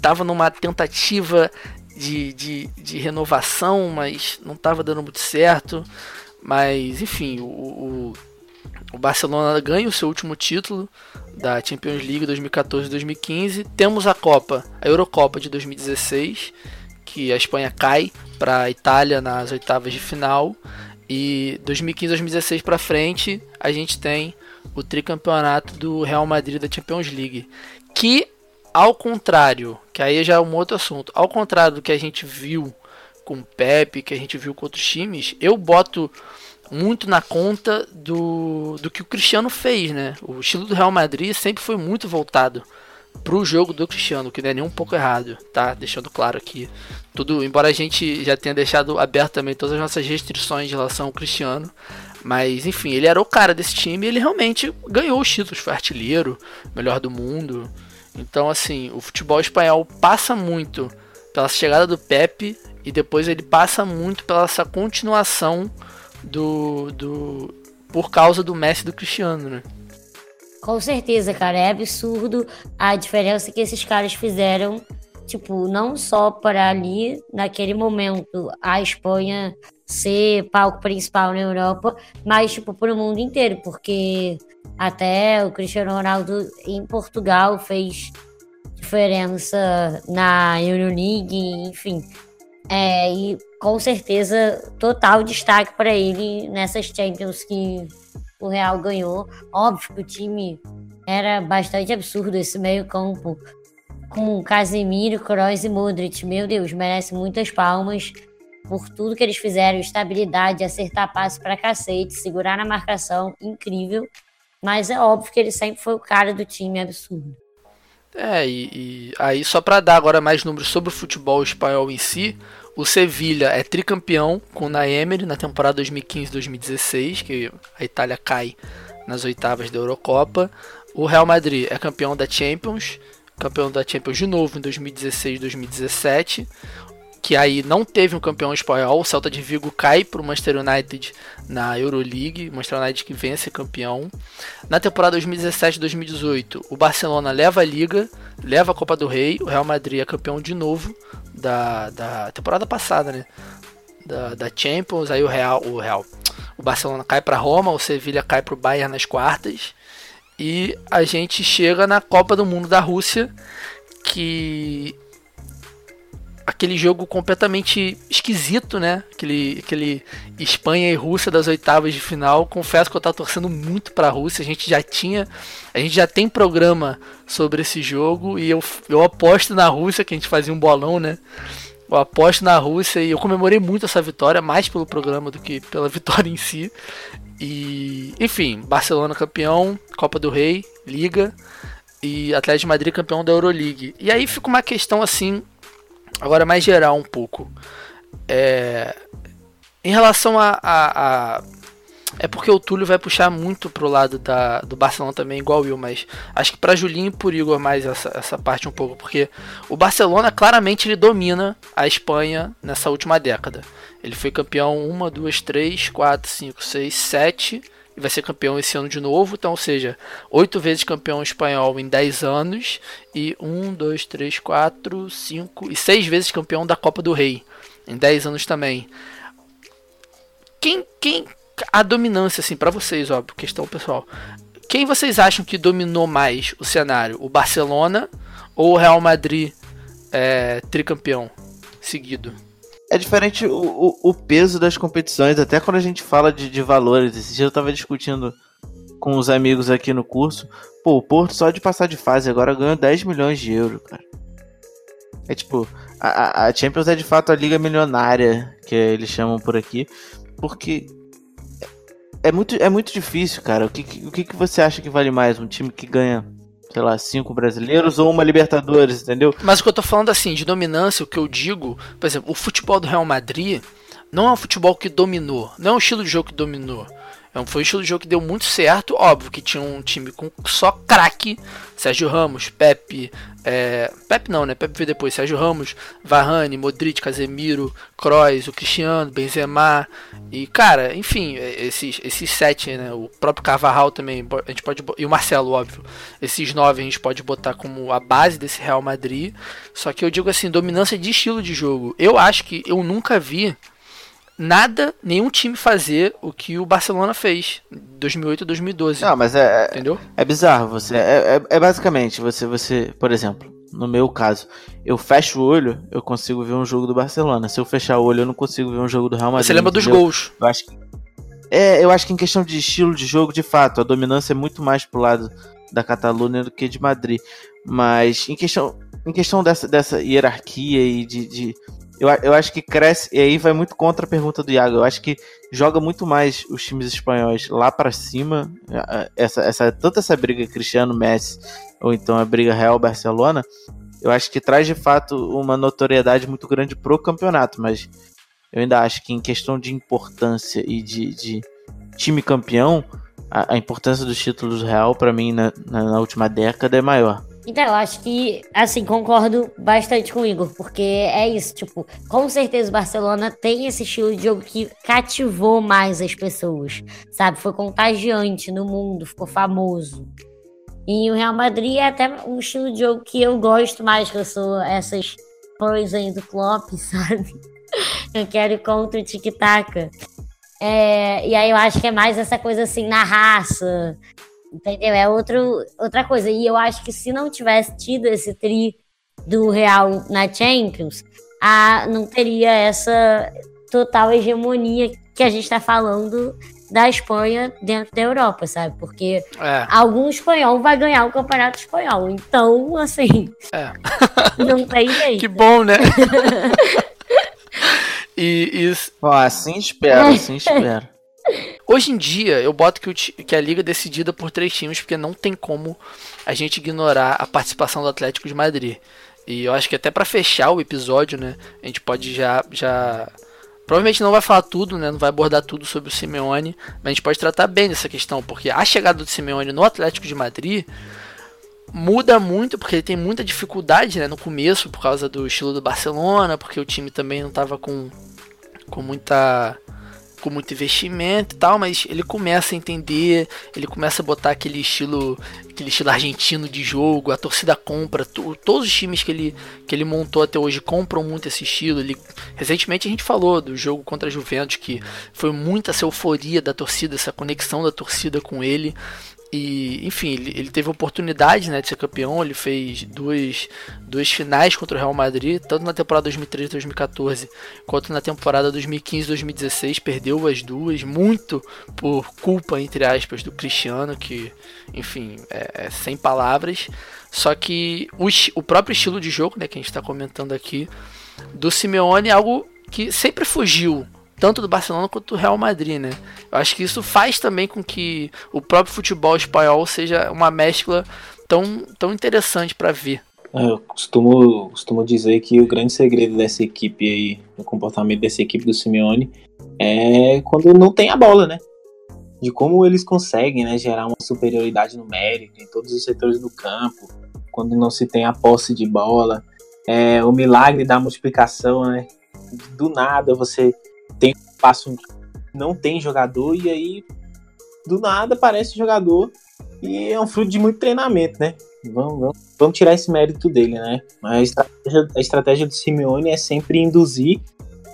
tava numa tentativa de, de, de renovação, mas não tava dando muito certo. Mas, enfim, o, o, o Barcelona ganha o seu último título da Champions League 2014-2015. Temos a Copa, a Eurocopa de 2016, que a Espanha cai para a Itália nas oitavas de final. E 2015-2016 para frente, a gente tem o tricampeonato do Real Madrid da Champions League, que ao contrário, que aí já é um outro assunto, ao contrário do que a gente viu com o Pepe, que a gente viu com outros times, eu boto muito na conta do, do que o Cristiano fez, né? O estilo do Real Madrid sempre foi muito voltado para o jogo do Cristiano, que não é nem um pouco errado, tá? Deixando claro aqui. Tudo, embora a gente já tenha deixado aberto também todas as nossas restrições em relação ao Cristiano, mas enfim, ele era o cara desse time e ele realmente ganhou os títulos, foi artilheiro, melhor do mundo. Então, assim, o futebol espanhol passa muito pela chegada do Pepe e depois ele passa muito pela essa continuação do, do por causa do Messi do Cristiano, né? Com certeza, cara, é absurdo a diferença que esses caras fizeram, tipo, não só para ali naquele momento a Espanha ser palco principal na Europa, mas tipo para o mundo inteiro, porque até o Cristiano Ronaldo em Portugal fez diferença na Euroleague, enfim. É, e com certeza total destaque para ele nessas Champions que o Real ganhou. Óbvio que o time era bastante absurdo esse meio-campo com Casemiro, Kroos e Modric. Meu Deus, merece muitas palmas por tudo que eles fizeram, estabilidade, acertar passe para cacete, segurar na marcação, incrível. Mas é óbvio que ele sempre foi o cara do time absurdo. É, e, e aí só para dar agora mais números sobre o futebol espanhol em si, o Sevilha é tricampeão com o Naemery na temporada 2015-2016, que a Itália cai nas oitavas da Eurocopa. O Real Madrid é campeão da Champions, campeão da Champions de novo em 2016-2017 que aí não teve um campeão espanhol. O Celta de Vigo cai para o Manchester United na Euroleague, Manchester United que vence campeão. Na temporada 2017-2018, o Barcelona leva a Liga, leva a Copa do Rei, o Real Madrid é campeão de novo da, da temporada passada, né? Da, da Champions, aí o Real, o Real, o Barcelona cai para Roma, o Sevilha cai para o Bayern nas quartas. E a gente chega na Copa do Mundo da Rússia, que aquele jogo completamente esquisito, né? Aquele, aquele Espanha e Rússia das oitavas de final. Confesso que eu tava torcendo muito para a Rússia. A gente já tinha, a gente já tem programa sobre esse jogo e eu, eu aposto na Rússia que a gente fazia um bolão, né? Eu aposto na Rússia e eu comemorei muito essa vitória, mais pelo programa do que pela vitória em si. E, enfim, Barcelona campeão, Copa do Rei, Liga e Atlético de Madrid campeão da Euroleague. E aí fica uma questão assim Agora, mais geral um pouco. É, em relação a, a, a, É porque o Túlio vai puxar muito pro lado da, do Barcelona também, igual o Will, mas acho que para Julinho e por Igor mais essa, essa parte um pouco, porque o Barcelona claramente ele domina a Espanha nessa última década. Ele foi campeão uma, duas, três, quatro, cinco, seis, sete e vai ser campeão esse ano de novo. Então, ou seja, oito vezes campeão espanhol em 10 anos e um, dois, três, quatro, cinco e seis vezes campeão da Copa do Rei em 10 anos também. Quem, quem a dominância assim para vocês, óbvio, questão pessoal. Quem vocês acham que dominou mais o cenário? O Barcelona ou o Real Madrid é, tricampeão seguido? É diferente o, o, o, peso das competições, até quando a gente fala de, de valores. Esse dia eu tava discutindo com os amigos aqui no curso. Pô, o Porto só de passar de fase agora ganhou 10 milhões de euros, cara. É tipo, a, a Champions é de fato a liga milionária, que eles chamam por aqui, porque é muito, é muito difícil, cara. O que, o que, que você acha que vale mais? Um time que ganha sei lá, cinco brasileiros ou uma Libertadores, entendeu? Mas o que eu tô falando assim, de dominância, o que eu digo, por exemplo, o futebol do Real Madrid não é um futebol que dominou, não é um estilo de jogo que dominou. É foi um estilo de jogo que deu muito certo. Óbvio que tinha um time com só craque. Sérgio Ramos, Pepe. É... Pepe não, né? Pepe veio depois. Sérgio Ramos, Varane, Modric, Casemiro, Kroos, o Cristiano, Benzema. E, cara, enfim, é, esses, esses sete, né? O próprio Carvajal também. A gente pode, e o Marcelo, óbvio. Esses nove a gente pode botar como a base desse Real Madrid. Só que eu digo assim, dominância de estilo de jogo. Eu acho que eu nunca vi nada, nenhum time fazer o que o Barcelona fez 2008 e 2012. Não, mas é, é, entendeu? É bizarro, você é, é, é, basicamente você você, por exemplo, no meu caso, eu fecho o olho, eu consigo ver um jogo do Barcelona. Se eu fechar o olho, eu não consigo ver um jogo do Real Madrid. Você lembra dos gols? Eu acho que é, eu acho que em questão de estilo de jogo, de fato, a dominância é muito mais pro lado da Catalunha do que de Madrid. Mas em questão, em questão dessa, dessa hierarquia e de, de eu, eu acho que cresce, e aí vai muito contra a pergunta do Iago. Eu acho que joga muito mais os times espanhóis lá para cima. Essa, essa, tanto essa briga Cristiano Messi, ou então a briga Real Barcelona, eu acho que traz de fato uma notoriedade muito grande pro campeonato, mas eu ainda acho que em questão de importância e de, de time campeão, a, a, importância dos títulos Real para mim na, na, na última década é maior. Então, eu acho que, assim, concordo bastante com o Igor, porque é isso, tipo, com certeza o Barcelona tem esse estilo de jogo que cativou mais as pessoas, sabe? Foi contagiante no mundo, ficou famoso. E o Real Madrid é até um estilo de jogo que eu gosto mais, que eu sou essas fãs aí do Klopp, sabe? Eu quero ir contra o tic-tac. É, e aí eu acho que é mais essa coisa assim, na raça, Entendeu? É outro, outra coisa. E eu acho que se não tivesse tido esse tri do Real na Champions, a, não teria essa total hegemonia que a gente está falando da Espanha dentro da Europa, sabe? Porque é. algum espanhol vai ganhar o campeonato espanhol. Então, assim. É. não tem jeito. Que bom, né? e isso. assim espero, assim espero. Hoje em dia, eu boto que, o, que a liga é decidida por três times, porque não tem como a gente ignorar a participação do Atlético de Madrid. E eu acho que até para fechar o episódio, né, a gente pode já, já Provavelmente não vai falar tudo, né? Não vai abordar tudo sobre o Simeone, mas a gente pode tratar bem dessa questão, porque a chegada do Simeone no Atlético de Madrid muda muito, porque ele tem muita dificuldade né, no começo por causa do estilo do Barcelona, porque o time também não estava com, com muita com muito investimento e tal, mas ele começa a entender, ele começa a botar aquele estilo, aquele estilo argentino de jogo, a torcida compra, todos os times que ele, que ele montou até hoje compram muito esse estilo. Ele, recentemente a gente falou do jogo contra a Juventus que foi muita essa euforia da torcida, essa conexão da torcida com ele. E, enfim, ele, ele, teve oportunidade né, de ser campeão. Ele fez duas, duas finais contra o Real Madrid, tanto na temporada 2013-2014 quanto na temporada 2015-2016. Perdeu as duas, muito por culpa, entre aspas, do Cristiano, que, enfim, é, é sem palavras. Só que o, o próprio estilo de jogo, né, que a gente está comentando aqui, do Simeone é algo que sempre fugiu tanto do Barcelona quanto do Real Madrid, né? Eu acho que isso faz também com que o próprio futebol espanhol seja uma mescla tão, tão interessante para ver. É, eu costumo, costumo dizer que o grande segredo dessa equipe aí, o comportamento dessa equipe do Simeone, é quando não tem a bola, né? De como eles conseguem né, gerar uma superioridade numérica em todos os setores do campo, quando não se tem a posse de bola, é, o milagre da multiplicação, né? Do nada você tem espaço não tem jogador e aí do nada aparece jogador e é um fruto de muito treinamento, né? Vamos, vamos, vamos tirar esse mérito dele, né? Mas a estratégia, a estratégia do Simeone é sempre induzir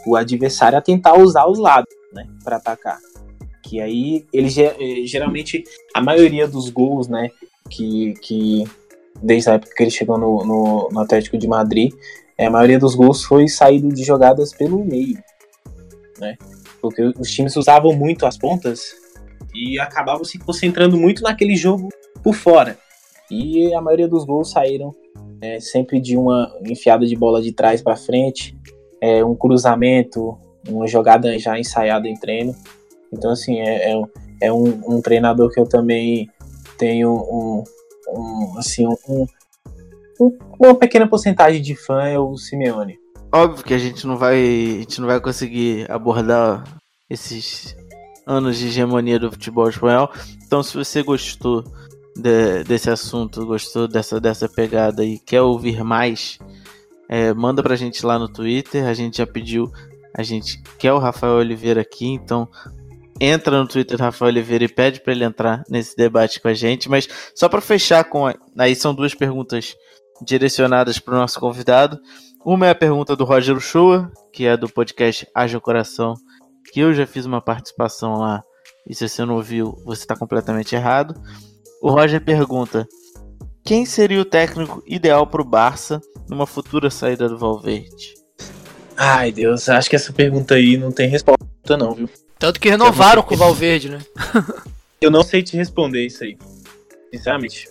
o adversário a tentar usar os lados, né, para atacar. Que aí ele eh, geralmente a maioria dos gols, né, que, que desde a época que ele chegou no, no, no Atlético de Madrid, é, a maioria dos gols foi saído de jogadas pelo meio né? Porque os times usavam muito as pontas e acabavam se concentrando muito naquele jogo por fora. E a maioria dos gols saíram é, sempre de uma enfiada de bola de trás para frente, é, um cruzamento, uma jogada já ensaiada em treino. Então, assim, é, é, é um, um, treinador que eu também tenho um, um assim, um, uma pequena porcentagem de fã, é o Simeone. Óbvio que a gente não vai. A gente não vai conseguir abordar esses anos de hegemonia do futebol espanhol. Então, se você gostou de, desse assunto, gostou dessa, dessa pegada e quer ouvir mais, é, manda pra gente lá no Twitter. A gente já pediu, a gente quer o Rafael Oliveira aqui, então entra no Twitter do Rafael Oliveira e pede para ele entrar nesse debate com a gente. Mas só para fechar com. Aí são duas perguntas direcionadas para o nosso convidado. Uma é a pergunta do Roger Uchoa, que é do podcast Haja o Coração, que eu já fiz uma participação lá. E se você não ouviu, você está completamente errado. O Roger pergunta: quem seria o técnico ideal para o Barça numa futura saída do Valverde? Ai, Deus, acho que essa pergunta aí não tem resposta, não, viu? Tanto que renovaram com o Valverde, né? Eu não sei te responder isso aí. Sinceramente.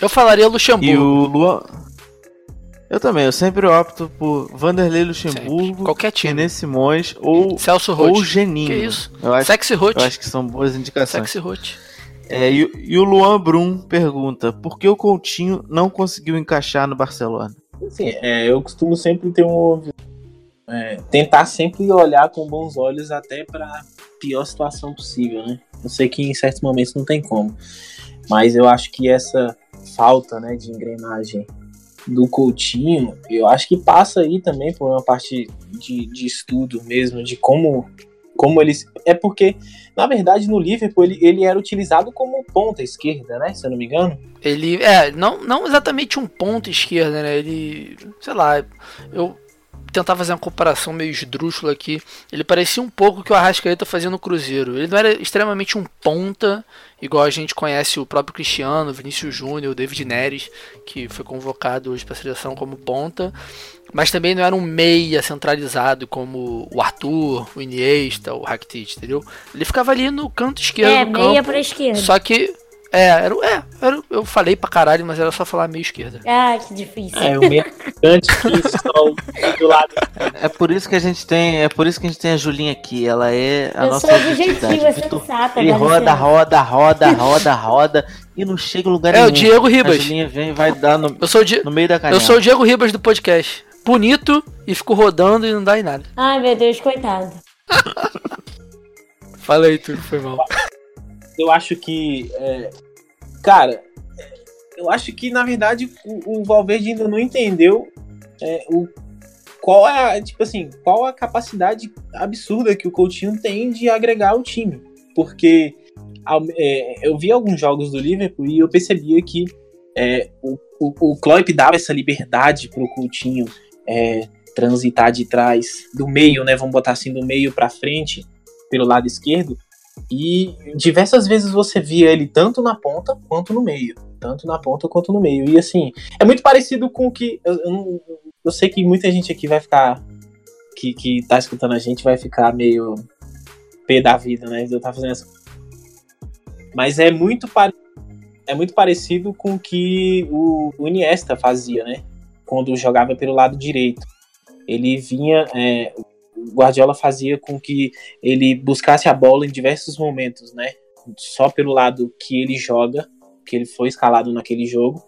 Eu falaria Luxemburgo. E o Luan. Eu também, eu sempre opto por Vanderlei Luxemburgo, Sempre. Qualquer time. René Simões ou, Celso Roth. ou Geninho. Que isso? Eu acho, Sexy Roth. eu acho que são boas indicações. Sexy Roth. É, e, e o Luan Brum pergunta: por que o Coutinho não conseguiu encaixar no Barcelona? Assim, é, eu costumo sempre ter um. é, tentar sempre olhar com bons olhos até para pior situação possível, né? Eu sei que em certos momentos não tem como, mas eu acho que essa falta, né, de engrenagem do Coutinho, eu acho que passa aí também por uma parte de, de estudo mesmo, de como como eles. É porque, na verdade, no Liverpool ele, ele era utilizado como ponta esquerda, né? Se eu não me engano. Ele, é, não, não exatamente um ponto esquerda, né? Ele, sei lá, eu tentar fazer uma comparação meio esdrúxula aqui. Ele parecia um pouco o que o Arrascaeta fazia no Cruzeiro. Ele não era extremamente um ponta, igual a gente conhece o próprio Cristiano, Vinícius Júnior, David Neres, que foi convocado hoje para a seleção como ponta. Mas também não era um meia centralizado como o Arthur, o Iniesta, o Rakitic, entendeu? Ele ficava ali no canto esquerdo É, meia pra esquerda. Só que é, era, é, era, eu falei pra caralho, mas era só falar meio esquerda. Ah, que difícil. É, o meio gigante que sol do lado. É por isso que a gente tem, é por isso que a gente tem a Julinha aqui. Ela é a Eu nossa sou objetiva, objetividade. sensata. Ele roda, roda, roda, roda, roda e não chega em lugar É, nenhum. o Diego A Ribas. Julinha vem e vai dar no, Eu sou Di- no meio da canela. eu sou o Diego Ribas do podcast. Bonito e fico rodando e não dá em nada. Ai, meu Deus, coitado. Fala aí, tu, foi mal. Eu acho que. é, cara, eu acho que na verdade o, o Valverde ainda não entendeu é, o, qual é a, tipo assim, qual a capacidade absurda que o Coutinho tem de agregar ao time. Porque é, eu vi alguns jogos do Liverpool e eu percebia que é, o, o, o Klopp dava essa liberdade pro Coutinho é, transitar de trás, do meio, né? Vamos botar assim, do meio pra frente, pelo lado esquerdo. E diversas vezes você via ele tanto na ponta quanto no meio. Tanto na ponta quanto no meio. E assim, é muito parecido com o que. Eu, eu, eu sei que muita gente aqui vai ficar. Que, que tá escutando a gente vai ficar meio pé da vida, né? Eu tava fazendo essa. Mas é muito, pare- é muito parecido com o que o, o Iniesta fazia, né? Quando jogava pelo lado direito. Ele vinha. é, Guardiola fazia com que ele buscasse a bola em diversos momentos, né? Só pelo lado que ele joga, que ele foi escalado naquele jogo,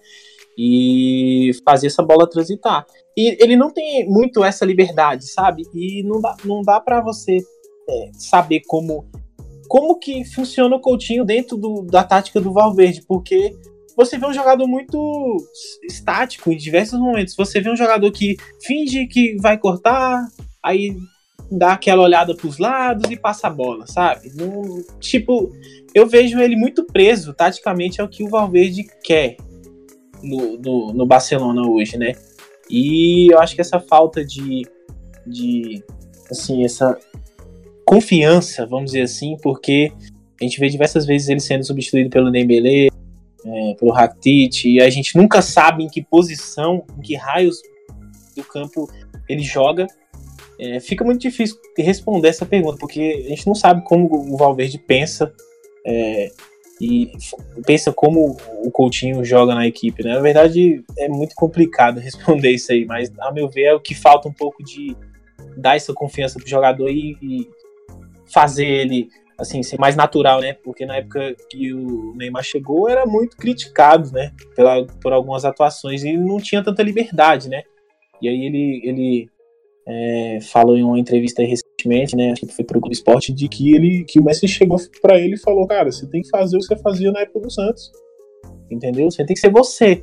e fazia essa bola transitar. E ele não tem muito essa liberdade, sabe? E não dá, não dá para você é, saber como como que funciona o Coutinho dentro do- da tática do Valverde, porque você vê um jogador muito estático em diversos momentos. Você vê um jogador que finge que vai cortar, aí dá aquela olhada pros lados e passa a bola, sabe? Tipo, eu vejo ele muito preso taticamente ao que o Valverde quer no, no, no Barcelona hoje, né? E eu acho que essa falta de, de assim, essa confiança, vamos dizer assim, porque a gente vê diversas vezes ele sendo substituído pelo Dembélé, é, pelo Rakitic, e a gente nunca sabe em que posição, em que raios do campo ele joga. É, fica muito difícil responder essa pergunta, porque a gente não sabe como o Valverde pensa é, e pensa como o Coutinho joga na equipe, né? Na verdade, é muito complicado responder isso aí, mas a meu ver é o que falta um pouco de dar essa confiança pro jogador e, e fazer ele assim ser mais natural, né? Porque na época que o Neymar chegou era muito criticado, né? Pela, por algumas atuações e ele não tinha tanta liberdade, né? E aí ele, ele é, falou em uma entrevista recentemente né? Acho que foi pro Clube Esporte, de que ele que o Messi chegou para ele e falou, cara, você tem que fazer o que você fazia na época do Santos. Entendeu? Você tem que ser você.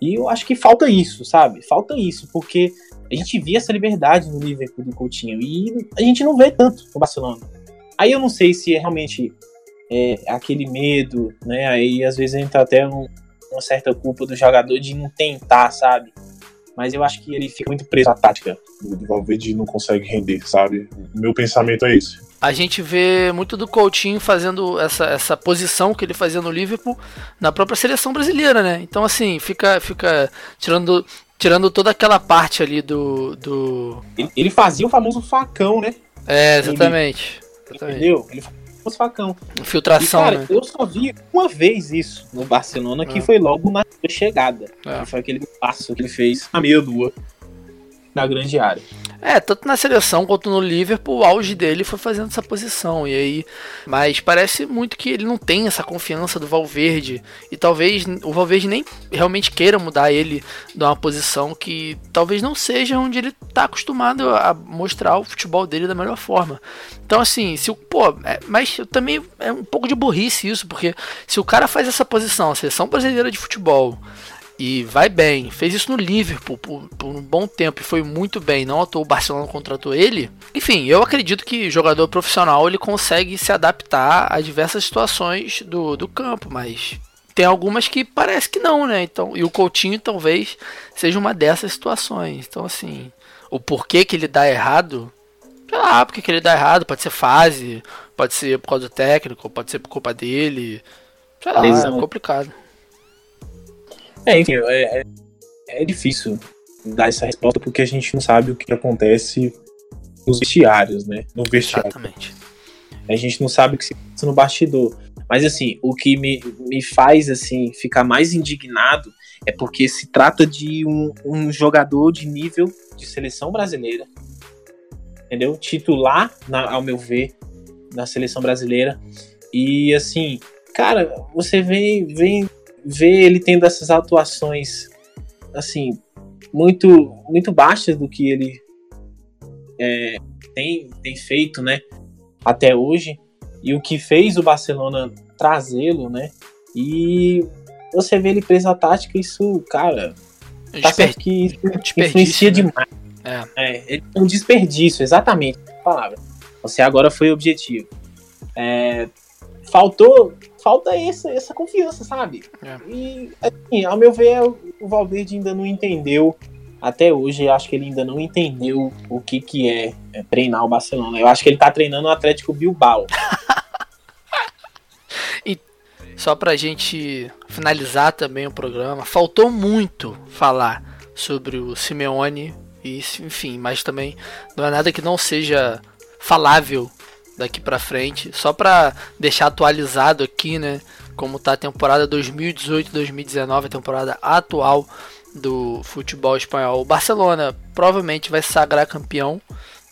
E eu acho que falta isso, sabe? Falta isso, porque a gente via essa liberdade no Liverpool do Coutinho e a gente não vê tanto no Barcelona. Aí eu não sei se é realmente é, aquele medo, né? Aí às vezes entra até um, uma certa culpa do jogador de não tentar, sabe? Mas eu acho que ele fica muito preso à tática. O Valverde não consegue render, sabe? O meu pensamento é esse. A gente vê muito do Coutinho fazendo essa, essa posição que ele fazia no Liverpool na própria seleção brasileira, né? Então, assim, fica, fica tirando, tirando toda aquela parte ali do. do... Ele, ele fazia o famoso facão, né? É, exatamente. Ele, exatamente. Entendeu? Ele fazia o famoso facão. Infiltração. E, cara, né? eu só vi uma vez isso no Barcelona, que é. foi logo na chegada. É. foi aquele passo que ele fez na meia lua na grande área. É, tanto na seleção quanto no Liverpool, o auge dele foi fazendo essa posição. E aí, mas parece muito que ele não tem essa confiança do Valverde. E talvez o Valverde nem realmente queira mudar ele de uma posição que talvez não seja onde ele está acostumado a mostrar o futebol dele da melhor forma. Então, assim, se o. Pô, é, mas também é um pouco de burrice isso, porque se o cara faz essa posição, a seleção brasileira de futebol e vai bem. Fez isso no Liverpool por, por, um bom tempo e foi muito bem. Não atuou o Barcelona contratou ele. Enfim, eu acredito que jogador profissional ele consegue se adaptar a diversas situações do, do campo, mas tem algumas que parece que não, né? Então, e o Coutinho talvez seja uma dessas situações. Então, assim, o porquê que ele dá errado, sei lá, porque que ele dá errado, pode ser fase, pode ser por causa do técnico, pode ser por culpa dele. Sei lá, é complicado. É, enfim, é, é, é, difícil dar essa resposta porque a gente não sabe o que acontece nos vestiários, né? No vestiário. Exatamente. A gente não sabe o que se passa no bastidor. Mas assim, o que me, me faz assim ficar mais indignado é porque se trata de um, um jogador de nível de seleção brasileira, entendeu? Titular, na, ao meu ver, na seleção brasileira. E assim, cara, você vem, vem ver ele tendo essas atuações assim muito muito baixas do que ele é, tem, tem feito, né, até hoje e o que fez o Barcelona trazê-lo, né? E você vê ele preso à tática, isso, cara, tá certo que isso influencia né? demais. É. é, é um desperdício, exatamente a palavra. Você agora foi objetivo. É, faltou falta essa, essa confiança, sabe? É. E, assim, ao meu ver, o Valverde ainda não entendeu. Até hoje, acho que ele ainda não entendeu o que, que é, é treinar o Barcelona. Eu acho que ele tá treinando o Atlético Bilbao. e só pra gente finalizar também o programa, faltou muito falar sobre o Simeone e enfim, mas também não é nada que não seja falável daqui para frente, só para deixar atualizado aqui, né, como tá a temporada 2018-2019, a temporada atual do futebol espanhol. O Barcelona provavelmente vai se sagrar campeão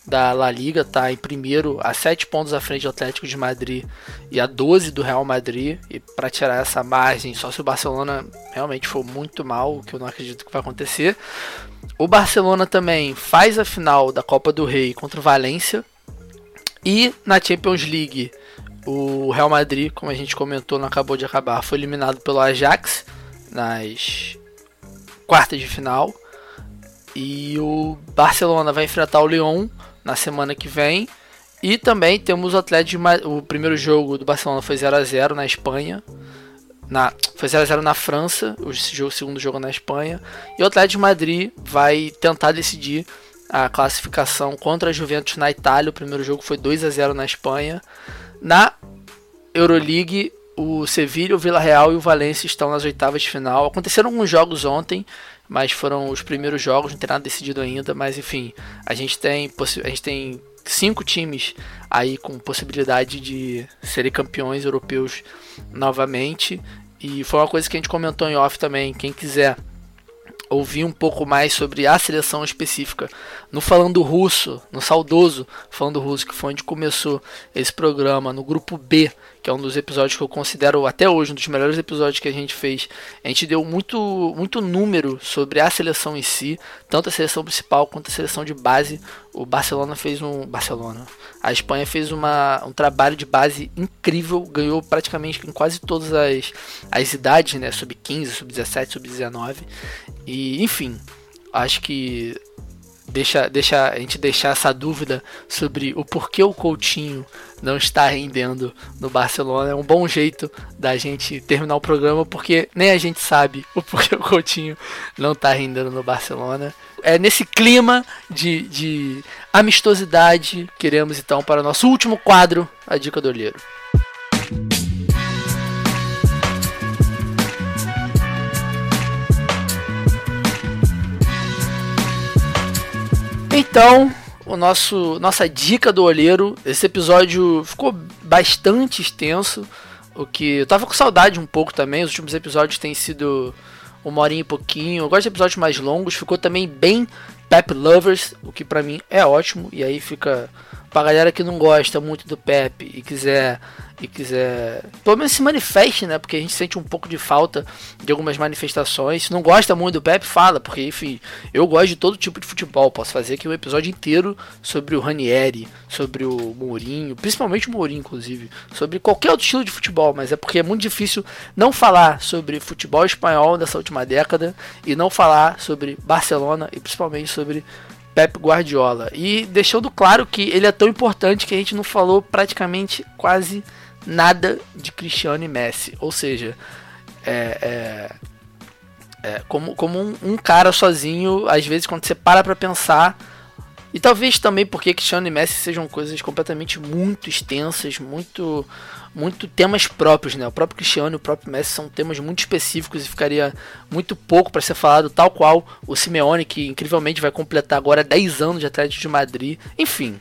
da La Liga, tá em primeiro, a 7 pontos à frente do Atlético de Madrid e a 12 do Real Madrid. E para tirar essa margem, só se o Barcelona realmente for muito mal, que eu não acredito que vai acontecer. O Barcelona também faz a final da Copa do Rei contra o Valência e na Champions League, o Real Madrid, como a gente comentou, não acabou de acabar, foi eliminado pelo Ajax nas quartas de final. E o Barcelona vai enfrentar o Lyon na semana que vem. E também temos o Atlético o primeiro jogo do Barcelona foi 0 a 0 na Espanha. Na, foi 0 a 0 na França, o, o segundo jogo na Espanha. E o Atlético de Madrid vai tentar decidir a classificação contra a Juventus na Itália. O primeiro jogo foi 2 a 0 na Espanha. Na Euroleague, o Sevilla, o Vila Real e o Valência estão nas oitavas de final. Aconteceram alguns jogos ontem, mas foram os primeiros jogos, não tem nada decidido ainda. Mas enfim, a gente tem, a gente tem cinco times aí com possibilidade de serem campeões europeus novamente. E foi uma coisa que a gente comentou em off também. Quem quiser ouvir um pouco mais sobre a seleção específica. No Falando Russo, no saudoso Falando Russo, que foi onde começou esse programa, no grupo B, que é um dos episódios que eu considero até hoje um dos melhores episódios que a gente fez. A gente deu muito, muito número sobre a seleção em si, tanto a seleção principal quanto a seleção de base. O Barcelona fez um. Barcelona. A Espanha fez uma, um trabalho de base incrível, ganhou praticamente em quase todas as, as idades, né? Sub 15, sub 17, sub 19. E enfim, acho que deixa, deixa a gente deixar essa dúvida sobre o porquê o Coutinho não está rendendo no Barcelona. É um bom jeito da gente terminar o programa, porque nem a gente sabe o porquê o Coutinho não está rendendo no Barcelona. É nesse clima de, de amistosidade, queremos então para o nosso último quadro, a dica do olheiro. Então, o nosso nossa dica do olheiro. Esse episódio ficou bastante extenso, o que eu tava com saudade um pouco também. Os últimos episódios têm sido uma horinha e pouquinho. Eu gosto de episódios mais longos. Ficou também bem Pep Lovers, o que para mim é ótimo. E aí fica pra galera que não gosta muito do Pep e quiser e quiser, pelo menos se manifeste, né? Porque a gente sente um pouco de falta de algumas manifestações. Se não gosta muito do Pep, fala, porque enfim, eu gosto de todo tipo de futebol. Posso fazer aqui um episódio inteiro sobre o Ranieri, sobre o Mourinho, principalmente o Mourinho, inclusive, sobre qualquer outro estilo de futebol, mas é porque é muito difícil não falar sobre futebol espanhol dessa última década e não falar sobre Barcelona e principalmente sobre Pep Guardiola. E deixando claro que ele é tão importante que a gente não falou praticamente quase nada de Cristiano e Messi. Ou seja, é, é, é como, como um, um, cara sozinho, às vezes quando você para pra pensar. E talvez também porque Cristiano e Messi sejam coisas completamente muito extensas, muito muito temas próprios, né? O próprio Cristiano e o próprio Messi são temas muito específicos e ficaria muito pouco para ser falado, tal qual o Simeone, que incrivelmente vai completar agora 10 anos de Atlético de Madrid. Enfim,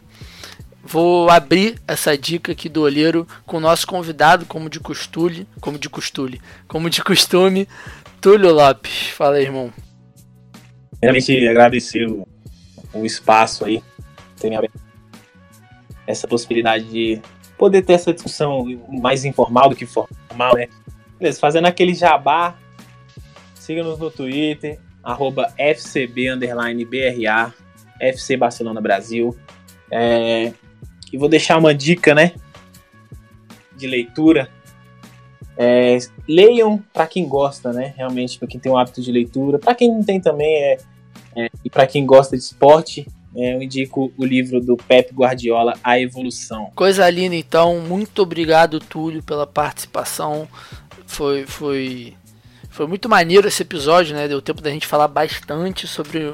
Vou abrir essa dica aqui do olheiro com o nosso convidado, como de costume, como de costume, como de costume, Túlio Lopes. Fala aí, irmão. Primeiramente, agradecer o, o espaço aí, terem essa possibilidade de poder ter essa discussão mais informal do que formal, né? Beleza, fazendo aquele jabá, siga-nos no Twitter, arroba FC Barcelona Brasil. É, e vou deixar uma dica, né? De leitura. É, leiam para quem gosta, né? Realmente, para quem tem o hábito de leitura. Para quem não tem também, é, é e para quem gosta de esporte, eu indico o livro do Pep Guardiola, A Evolução. Coisa linda, então. Muito obrigado, Túlio, pela participação. Foi, foi, foi muito maneiro esse episódio, né? Deu tempo da gente falar bastante sobre,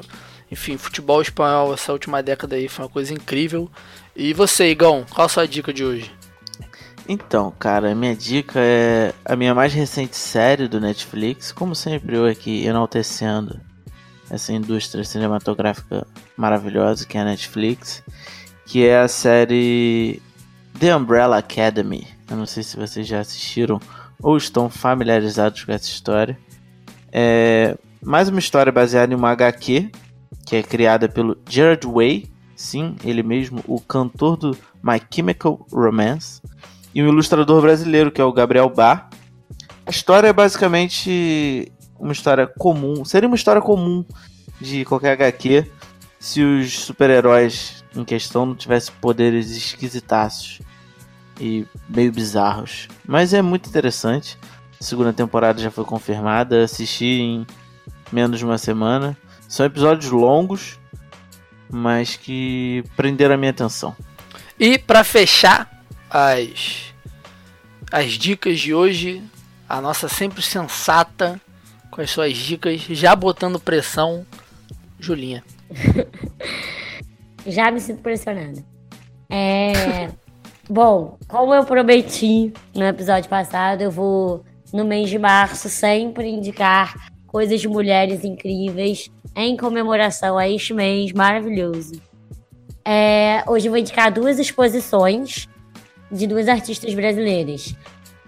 enfim, futebol espanhol essa última década aí. Foi uma coisa incrível. E você, Igão, qual a sua dica de hoje? Então, cara, a minha dica é a minha mais recente série do Netflix, como sempre eu aqui enaltecendo essa indústria cinematográfica maravilhosa que é a Netflix, que é a série The Umbrella Academy. Eu não sei se vocês já assistiram ou estão familiarizados com essa história. É mais uma história baseada em uma HQ que é criada pelo Gerard Way, Sim, ele mesmo, o cantor do My Chemical Romance, e um ilustrador brasileiro, que é o Gabriel Bar. A história é basicamente uma história comum, seria uma história comum de qualquer HQ se os super-heróis em questão não tivessem poderes esquisitaços e meio bizarros. Mas é muito interessante. A segunda temporada já foi confirmada, assisti em menos de uma semana. São episódios longos, mas que prenderam a minha atenção. E para fechar as as dicas de hoje, a nossa sempre sensata com as suas dicas, já botando pressão, Julinha. já me sinto pressionada. É, bom, como eu prometi no episódio passado, eu vou no mês de março sempre indicar coisas de mulheres incríveis em comemoração a este mês maravilhoso. É, hoje eu vou indicar duas exposições de duas artistas brasileiras.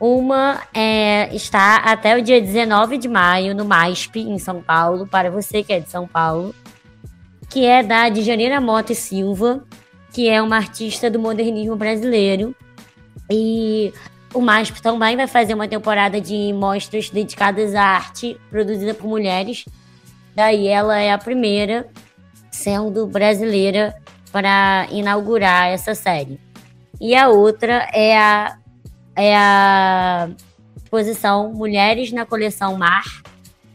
Uma é, está até o dia 19 de maio no MASP, em São Paulo, para você que é de São Paulo, que é da Djanira Mota e Silva, que é uma artista do modernismo brasileiro. E o MASP também vai fazer uma temporada de mostras dedicadas à arte produzida por mulheres. Daí ela é a primeira, sendo brasileira, para inaugurar essa série. E a outra é a é a exposição Mulheres na Coleção Mar,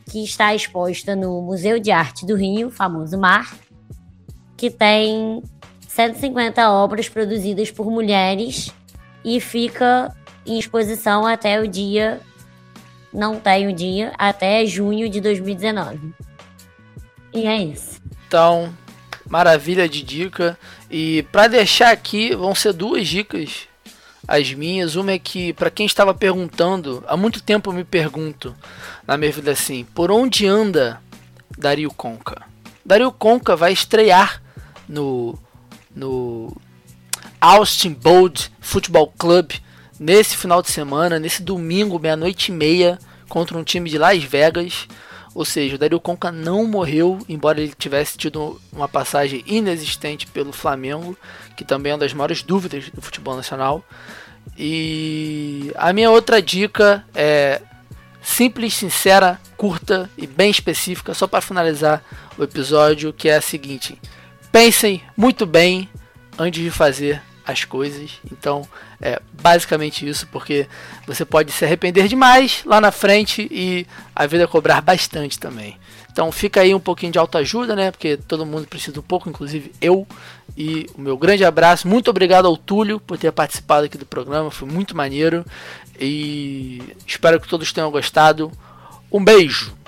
que está exposta no Museu de Arte do Rio, famoso Mar, que tem 150 obras produzidas por mulheres e fica em exposição até o dia. Não tem o dia, até junho de 2019. E é isso. Então, maravilha de dica. E para deixar aqui, vão ser duas dicas as minhas. Uma é que, para quem estava perguntando, há muito tempo eu me pergunto na minha vida assim: por onde anda Dario Conca? Dario Conca vai estrear no, no Austin Bold Football Club nesse final de semana, nesse domingo, meia-noite e meia, contra um time de Las Vegas. Ou seja, o Dario Conca não morreu, embora ele tivesse tido uma passagem inexistente pelo Flamengo, que também é uma das maiores dúvidas do futebol nacional. E a minha outra dica é simples, sincera, curta e bem específica, só para finalizar o episódio, que é a seguinte: pensem muito bem antes de fazer as coisas. Então, é basicamente isso, porque você pode se arrepender demais lá na frente e a vida cobrar bastante também. Então, fica aí um pouquinho de autoajuda, né? Porque todo mundo precisa um pouco, inclusive eu. E o meu grande abraço. Muito obrigado ao Túlio por ter participado aqui do programa, foi muito maneiro. E espero que todos tenham gostado. Um beijo!